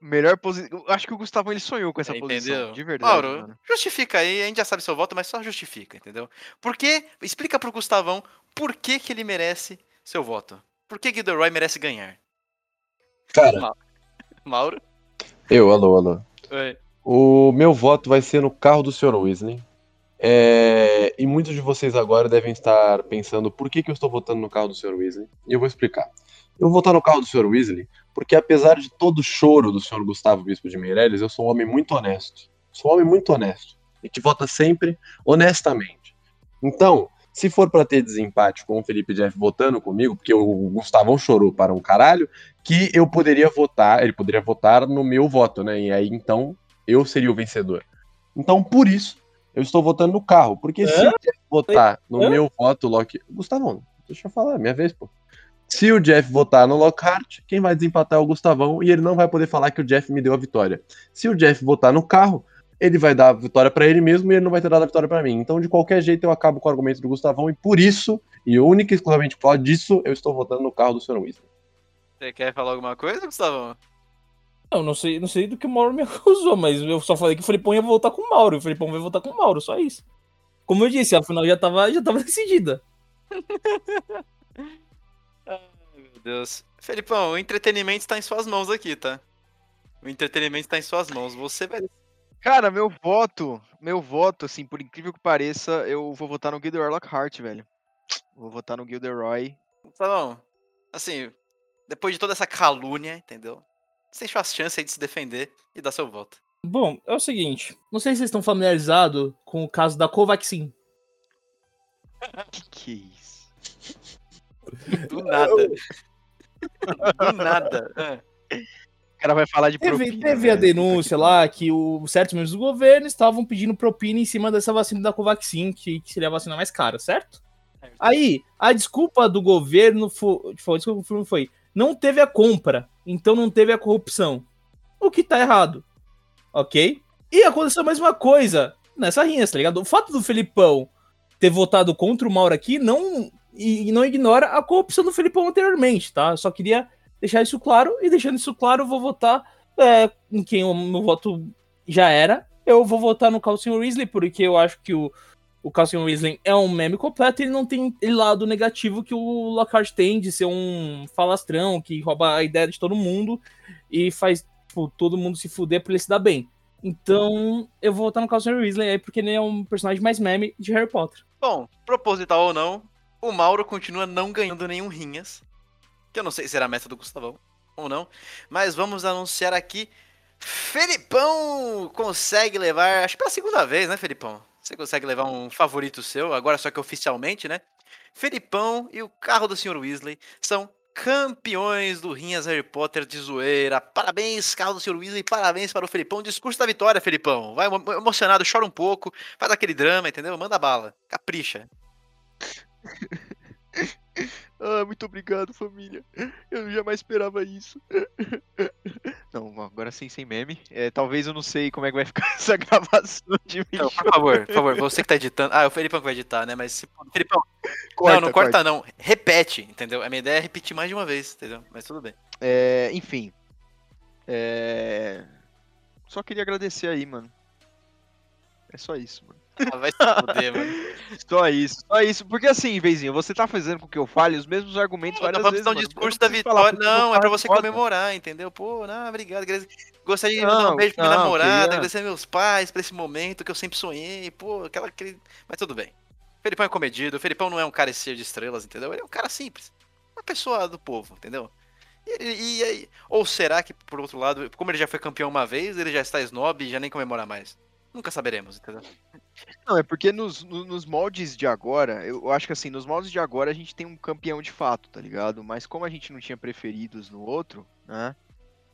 Melhor posição. Acho que o Gustavo ele sonhou com essa posição. Entendeu? De verdade. Mauro, mano. justifica aí, a gente já sabe seu voto, mas só justifica, entendeu? Por que, explica pro Gustavão por que, que ele merece seu voto. Por que Gilderoy merece ganhar? Cara, *laughs* Mauro? eu, alô, alô. Oi. O meu voto vai ser no carro do Sr. Weasley. É, E muitos de vocês agora devem estar pensando por que, que eu estou votando no carro do Sr. Weasley. E eu vou explicar. Eu vou votar no carro do Sr. Weasley porque, apesar de todo o choro do Sr. Gustavo Bispo de Meirelles, eu sou um homem muito honesto. Sou um homem muito honesto. E que vota sempre honestamente. Então, se for para ter desempate com o Felipe Jeff votando comigo, porque o Gustavão chorou para um caralho, que eu poderia votar, ele poderia votar no meu voto, né? E aí então eu seria o vencedor. Então, por isso, eu estou votando no carro. Porque se o Jeff votar no Hã? meu voto, Loki. Gustavão, deixa eu falar, minha vez, pô. Se o Jeff votar no Lockhart, quem vai desempatar é o Gustavão e ele não vai poder falar que o Jeff me deu a vitória. Se o Jeff votar no carro, ele vai dar a vitória pra ele mesmo e ele não vai ter dado a vitória pra mim. Então, de qualquer jeito, eu acabo com o argumento do Gustavão e por isso, e única e exclusivamente por causa disso, eu estou votando no carro do Sr. Weasley. Você quer falar alguma coisa, Gustavão? Eu não sei, não sei do que o Mauro me *laughs* acusou, mas eu só falei que o Felipão ia voltar com o Mauro. O Felipão vai voltar com o Mauro, só isso. Como eu disse, a final já tava, já tava *laughs* decidida. *laughs* Meu Deus. Felipão, o entretenimento está em suas mãos aqui, tá? O entretenimento está em suas mãos. Você vai. Cara, meu voto, meu voto, assim, por incrível que pareça, eu vou votar no Gilderoy Lockhart, velho. Vou votar no Gilderoy. Tá bom. Assim, depois de toda essa calúnia, entendeu? Você tem as chances aí de se defender e dar seu voto. Bom, é o seguinte. Não sei se vocês estão familiarizados com o caso da Covaxin. Que que é isso? Do nada. *laughs* Do nada. É. O cara vai falar de Teve, propina, teve a velho. denúncia lá que o, certos membros do governo estavam pedindo propina em cima dessa vacina da Covaxin, que, que seria a vacina mais cara, certo? Aí, a desculpa do governo foi, foi, desculpa, do foi não teve a compra, então não teve a corrupção. O que tá errado. Ok? E aconteceu a mesma coisa nessa rinha, tá ligado? O fato do Felipão ter votado contra o Mauro aqui não, e, e não ignora a corrupção do Felipão anteriormente, tá? Eu só queria deixar isso claro, e deixando isso claro, eu vou votar é, em quem o meu voto já era. Eu vou votar no Calcium Weasley, porque eu acho que o, o Weasley é um meme completo e ele não tem aquele lado negativo que o Lockhart tem de ser um falastrão que rouba a ideia de todo mundo e faz tipo, todo mundo se fuder pra ele se dar bem. Então, eu vou votar no Calcium Weasley aí, porque ele é um personagem mais meme de Harry Potter. Bom, proposital ou não, o Mauro continua não ganhando nenhum rinhas. Que eu não sei se era a meta do Gustavão ou não. Mas vamos anunciar aqui. Felipão consegue levar, acho que pela segunda vez, né, Felipão? Você consegue levar um favorito seu, agora só que oficialmente, né? Felipão e o carro do Sr. Weasley são campeões do Rinhas Harry Potter de zoeira. Parabéns, carro do Sr. Weasley, parabéns para o Felipão. Discurso da vitória, Felipão. Vai emo- emocionado, chora um pouco, faz aquele drama, entendeu? Manda bala, capricha. *laughs* Ah, muito obrigado, família. Eu jamais esperava isso. *laughs* Não, agora sim, sem meme. É, talvez eu não sei como é que vai ficar *laughs* essa gravação de Não, por favor, por favor, você que tá editando. Ah, é o Felipão que vai editar, né? Mas se... Felipão, Corta, não, não corta, não. Repete, entendeu? A minha ideia é repetir mais de uma vez, entendeu? Mas tudo bem. É, enfim. É... Só queria agradecer aí, mano. É só isso, mano. Ah, vai se fuder, mano. *laughs* Só isso, só isso. Porque assim, Veizinho, você tá fazendo com que eu fale os mesmos argumentos Não, várias vamos vezes. dar um discurso da vitória. Não, é pra você comemorar, entendeu? Pô, não, obrigado. Gostaria de mandar Não, um beijo pra minha não, namorada, queria- agradecer meus pais por esse momento que eu sempre sonhei. Pô, aquela. Aquele... Mas tudo bem. O Felipão é comedido, o Felipão não é um cara cheio de estrelas, entendeu? Ele é um cara simples. Uma pessoa do povo, entendeu? E, e- e aí- ou será que, por outro lado, como ele já foi campeão uma vez, ele já está snob e já nem comemora mais? Nunca saberemos, entendeu? Não, é porque nos, no- nos moldes de agora, eu acho que assim, nos moldes de agora a gente tem um campeão de fato, tá ligado? Mas como a gente não tinha preferidos no outro, né?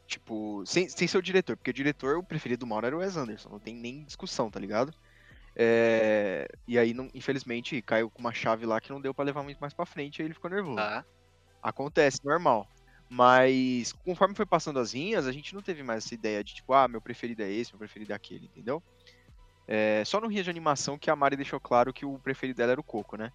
Tipo, sem, sem ser o diretor, porque o diretor, o preferido do Mauro era o Wes Anderson, não tem nem discussão, tá ligado? É, e aí, não, infelizmente, caiu com uma chave lá que não deu pra levar muito mais pra frente, aí ele ficou nervoso. Tá. Acontece, normal. Mas conforme foi passando as linhas, a gente não teve mais essa ideia de tipo, ah, meu preferido é esse, meu preferido é aquele, entendeu? É, só no Ria de Animação que a Mari deixou claro que o preferido dela era o Coco, né?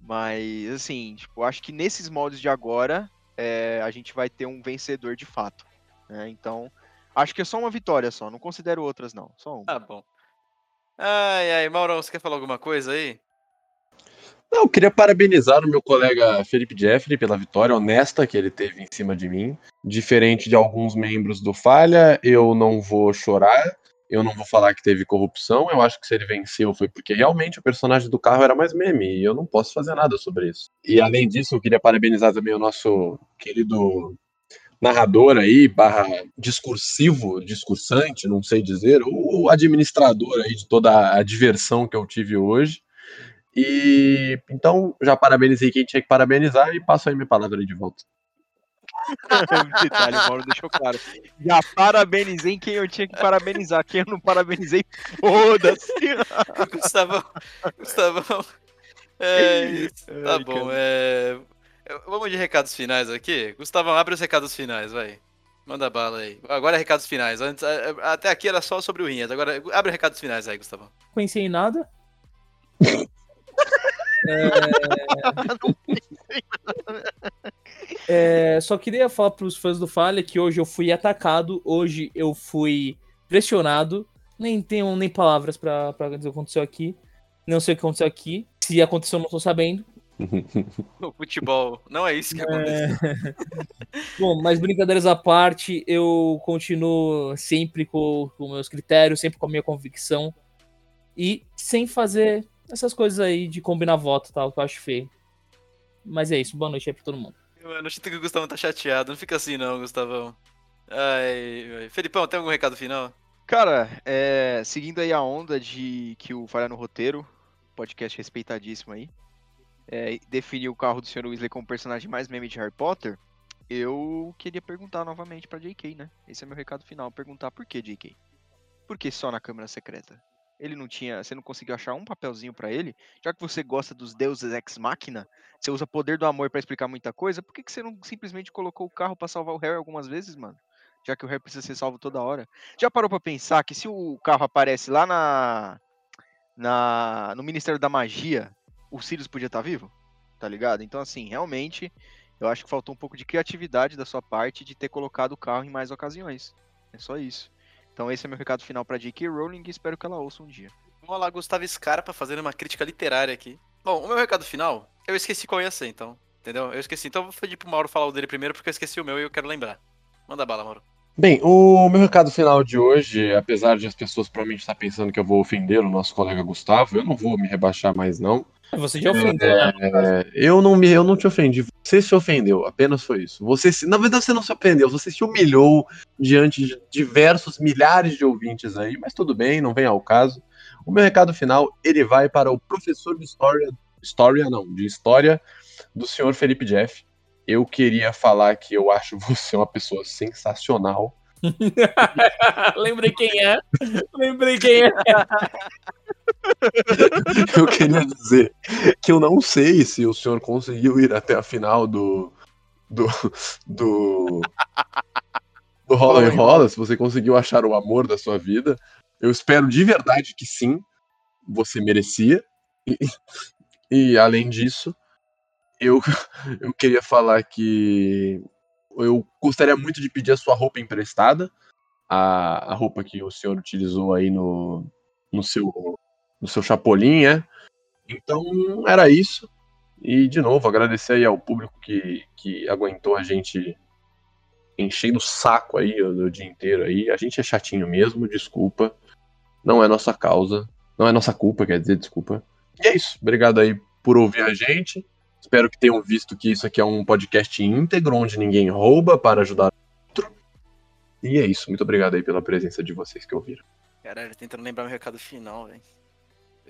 Mas, assim, tipo, acho que nesses moldes de agora, é, a gente vai ter um vencedor de fato. né? Então, acho que é só uma vitória só, não considero outras não, só uma. Tá bom. Ai, ai, Maurão, você quer falar alguma coisa aí? Não, eu queria parabenizar o meu colega Felipe Jeffrey pela vitória honesta que ele teve em cima de mim. Diferente de alguns membros do Falha, eu não vou chorar, eu não vou falar que teve corrupção. Eu acho que se ele venceu foi porque realmente o personagem do carro era mais meme e eu não posso fazer nada sobre isso. E além disso, eu queria parabenizar também o nosso querido narrador aí, barra discursivo, discursante, não sei dizer, o administrador aí de toda a diversão que eu tive hoje. E então já parabenizei quem tinha que parabenizar e passo aí minha palavra de volta. *laughs* Detalhe, o Mauro deixou claro. Já parabenizei quem eu tinha que parabenizar. Quem eu não parabenizei, foda-se. *laughs* Gustavão, Gustavão. É isso. Tá Ai, bom, é... Vamos de recados finais aqui. Gustavão, abre os recados finais, vai. Manda bala aí. Agora é recados finais. Antes, é, é, até aqui era só sobre o Rinhas. Agora abre recados finais aí, Gustavão. Conheci em nada. *laughs* É, só queria falar pros fãs do Falha que hoje eu fui atacado, hoje eu fui pressionado. Nem tenho nem palavras pra, pra dizer o que aconteceu aqui. Não sei o que aconteceu aqui. Se aconteceu, eu não tô sabendo. *laughs* O futebol. Não é isso que acontece. É... *laughs* Bom, mas brincadeiras à parte, eu continuo sempre com, com meus critérios, sempre com a minha convicção. E sem fazer essas coisas aí de combinar voto tal, que eu acho feio. Mas é isso, boa noite aí pra todo mundo. Mano, eu sinto que o Gustavo tá chateado. Não fica assim não, Gustavão. Ai, ai. Felipão, tem algum recado final? Cara, é, seguindo aí a onda de que o Falha no Roteiro, podcast respeitadíssimo aí, é, definiu o carro do Sr. Weasley como personagem mais meme de Harry Potter, eu queria perguntar novamente pra JK, né? Esse é meu recado final, perguntar por que JK? Por que só na Câmara Secreta? Ele não tinha, você não conseguiu achar um papelzinho pra ele? Já que você gosta dos deuses ex machina, você usa poder do amor pra explicar muita coisa, por que, que você não simplesmente colocou o carro pra salvar o Harry algumas vezes, mano? Já que o Harry precisa ser salvo toda hora. Já parou pra pensar que se o carro aparece lá na, na no Ministério da Magia, o Sirius podia estar vivo? Tá ligado? Então, assim, realmente, eu acho que faltou um pouco de criatividade da sua parte de ter colocado o carro em mais ocasiões. É só isso. Então, esse é meu recado final pra J.K. Rowling e espero que ela ouça um dia. Vamos lá, Gustavo Scarpa fazendo uma crítica literária aqui. Bom, o meu recado final, eu esqueci qual ia ser, então. Entendeu? Eu esqueci. Então eu vou pedir pro Mauro falar o dele primeiro, porque eu esqueci o meu e eu quero lembrar. Manda bala, Mauro. Bem, o meu recado final de hoje, apesar de as pessoas provavelmente estar pensando que eu vou ofender o nosso colega Gustavo, eu não vou me rebaixar mais não. Você já ofendeu, né? É, eu não me, eu não te ofendi. Você se ofendeu, apenas foi isso. Você, se, na verdade, você não se ofendeu. Você se humilhou diante de diversos milhares de ouvintes aí, mas tudo bem, não vem ao caso. O meu recado final ele vai para o professor de história, história não, de história do senhor Felipe Jeff. Eu queria falar que eu acho *laughs* você uma pessoa sensacional. *laughs* Lembrei quem é. Lembrei quem é. *laughs* eu queria dizer que eu não sei se o senhor conseguiu ir até a final do. do. do. do Rola e Rola, se você conseguiu achar o amor da sua vida. Eu espero de verdade que sim, você merecia. E, e além disso, eu, eu queria falar que eu gostaria muito de pedir a sua roupa emprestada, a, a roupa que o senhor utilizou aí no, no seu no seu Chapolin, é? Então, era isso. E, de novo, agradecer aí ao público que, que aguentou a gente enchendo o saco aí o, o dia inteiro aí. A gente é chatinho mesmo, desculpa. Não é nossa causa. Não é nossa culpa, quer dizer, desculpa. E é isso. Obrigado aí por ouvir a gente. Espero que tenham visto que isso aqui é um podcast íntegro, onde ninguém rouba para ajudar outro. E é isso. Muito obrigado aí pela presença de vocês que ouviram. Caralho, tentando lembrar meu recado final, velho.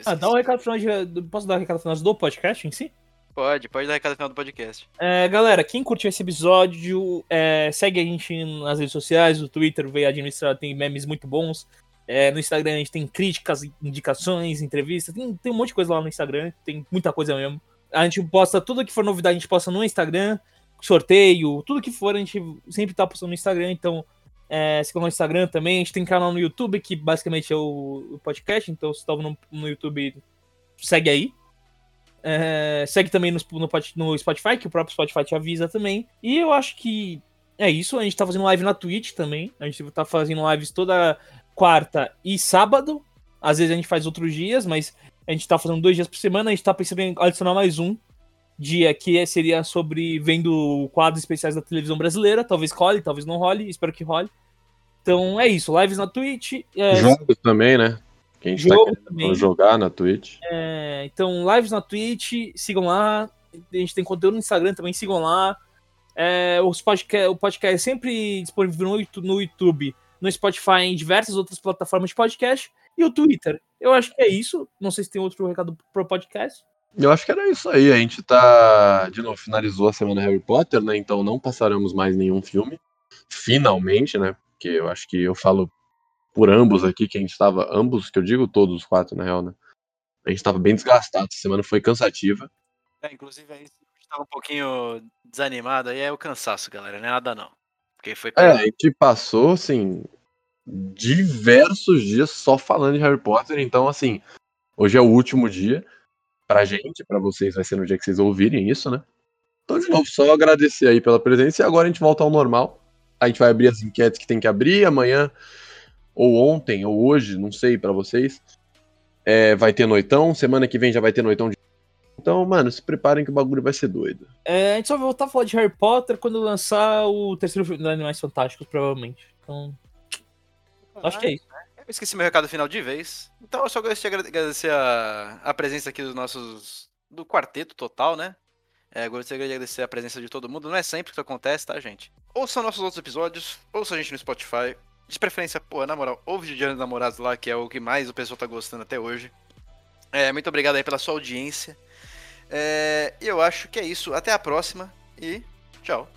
Ah, dá um recado final de... Posso dar um recado final do podcast em si? Pode, pode dar recado final do podcast. É, galera, quem curtiu esse episódio, é, segue a gente nas redes sociais, no Twitter, veio administrar, tem memes muito bons. É, no Instagram a gente tem críticas, indicações, entrevistas, tem, tem um monte de coisa lá no Instagram, tem muita coisa mesmo. A gente posta tudo que for novidade, a gente posta no Instagram, sorteio, tudo que for, a gente sempre tá postando no Instagram, então é, sigam no Instagram também. A gente tem canal no YouTube, que basicamente é o, o podcast. Então, se está no, no YouTube, segue aí. É, segue também no, no, no, Spotify, que o próprio Spotify te avisa também. E eu acho que é isso. A gente tá fazendo live na Twitch também. A gente tá fazendo lives toda quarta e sábado. Às vezes a gente faz outros dias, mas a gente tá fazendo dois dias por semana. A gente tá pensando em adicionar mais um dia que seria sobre vendo quadros especiais da televisão brasileira. Talvez role, talvez não role. Espero que role. Então é isso, lives na Twitch. É... Jogos também, né? Quem está querendo jogar na Twitch. É, então, lives na Twitch, sigam lá. A gente tem conteúdo no Instagram também, sigam lá. É, os podcast, o podcast é sempre disponível no, no YouTube, no Spotify, em diversas outras plataformas de podcast. E o Twitter. Eu acho que é isso. Não sei se tem outro recado pro podcast. Eu acho que era isso aí. A gente tá. De novo, finalizou a semana Harry Potter, né? Então não passaremos mais nenhum filme. Finalmente, né? porque eu acho que eu falo por ambos aqui, que a gente estava, ambos, que eu digo todos os quatro, na real, né? A gente estava bem desgastado, essa semana foi cansativa. É, inclusive aí estava um pouquinho desanimado, aí é o cansaço, galera, não é nada não. Porque foi É, a gente passou, assim, diversos dias só falando de Harry Potter, então, assim, hoje é o último dia pra gente, pra vocês vai ser no dia que vocês ouvirem isso, né? Então, de novo, só agradecer aí pela presença e agora a gente volta ao normal a gente vai abrir as enquetes que tem que abrir amanhã, ou ontem, ou hoje, não sei para vocês. É, vai ter noitão, semana que vem já vai ter noitão de Então, mano, se preparem que o bagulho vai ser doido. É, a gente só vai voltar a falar de Harry Potter quando lançar o terceiro filme dos Animais Fantásticos, provavelmente. Então, acho que é isso. Eu esqueci meu recado final de vez. Então eu só gostaria de agradecer a, a presença aqui dos nossos. do quarteto total, né? É, gostaria de agradecer a presença de todo mundo. Não é sempre que isso acontece, tá, gente? Ouça nossos outros episódios, ouça a gente no Spotify. De preferência, pô, na moral, ouve o Dia dos Namorados lá, que é o que mais o pessoal tá gostando até hoje. É, muito obrigado aí pela sua audiência. É, eu acho que é isso. Até a próxima e tchau.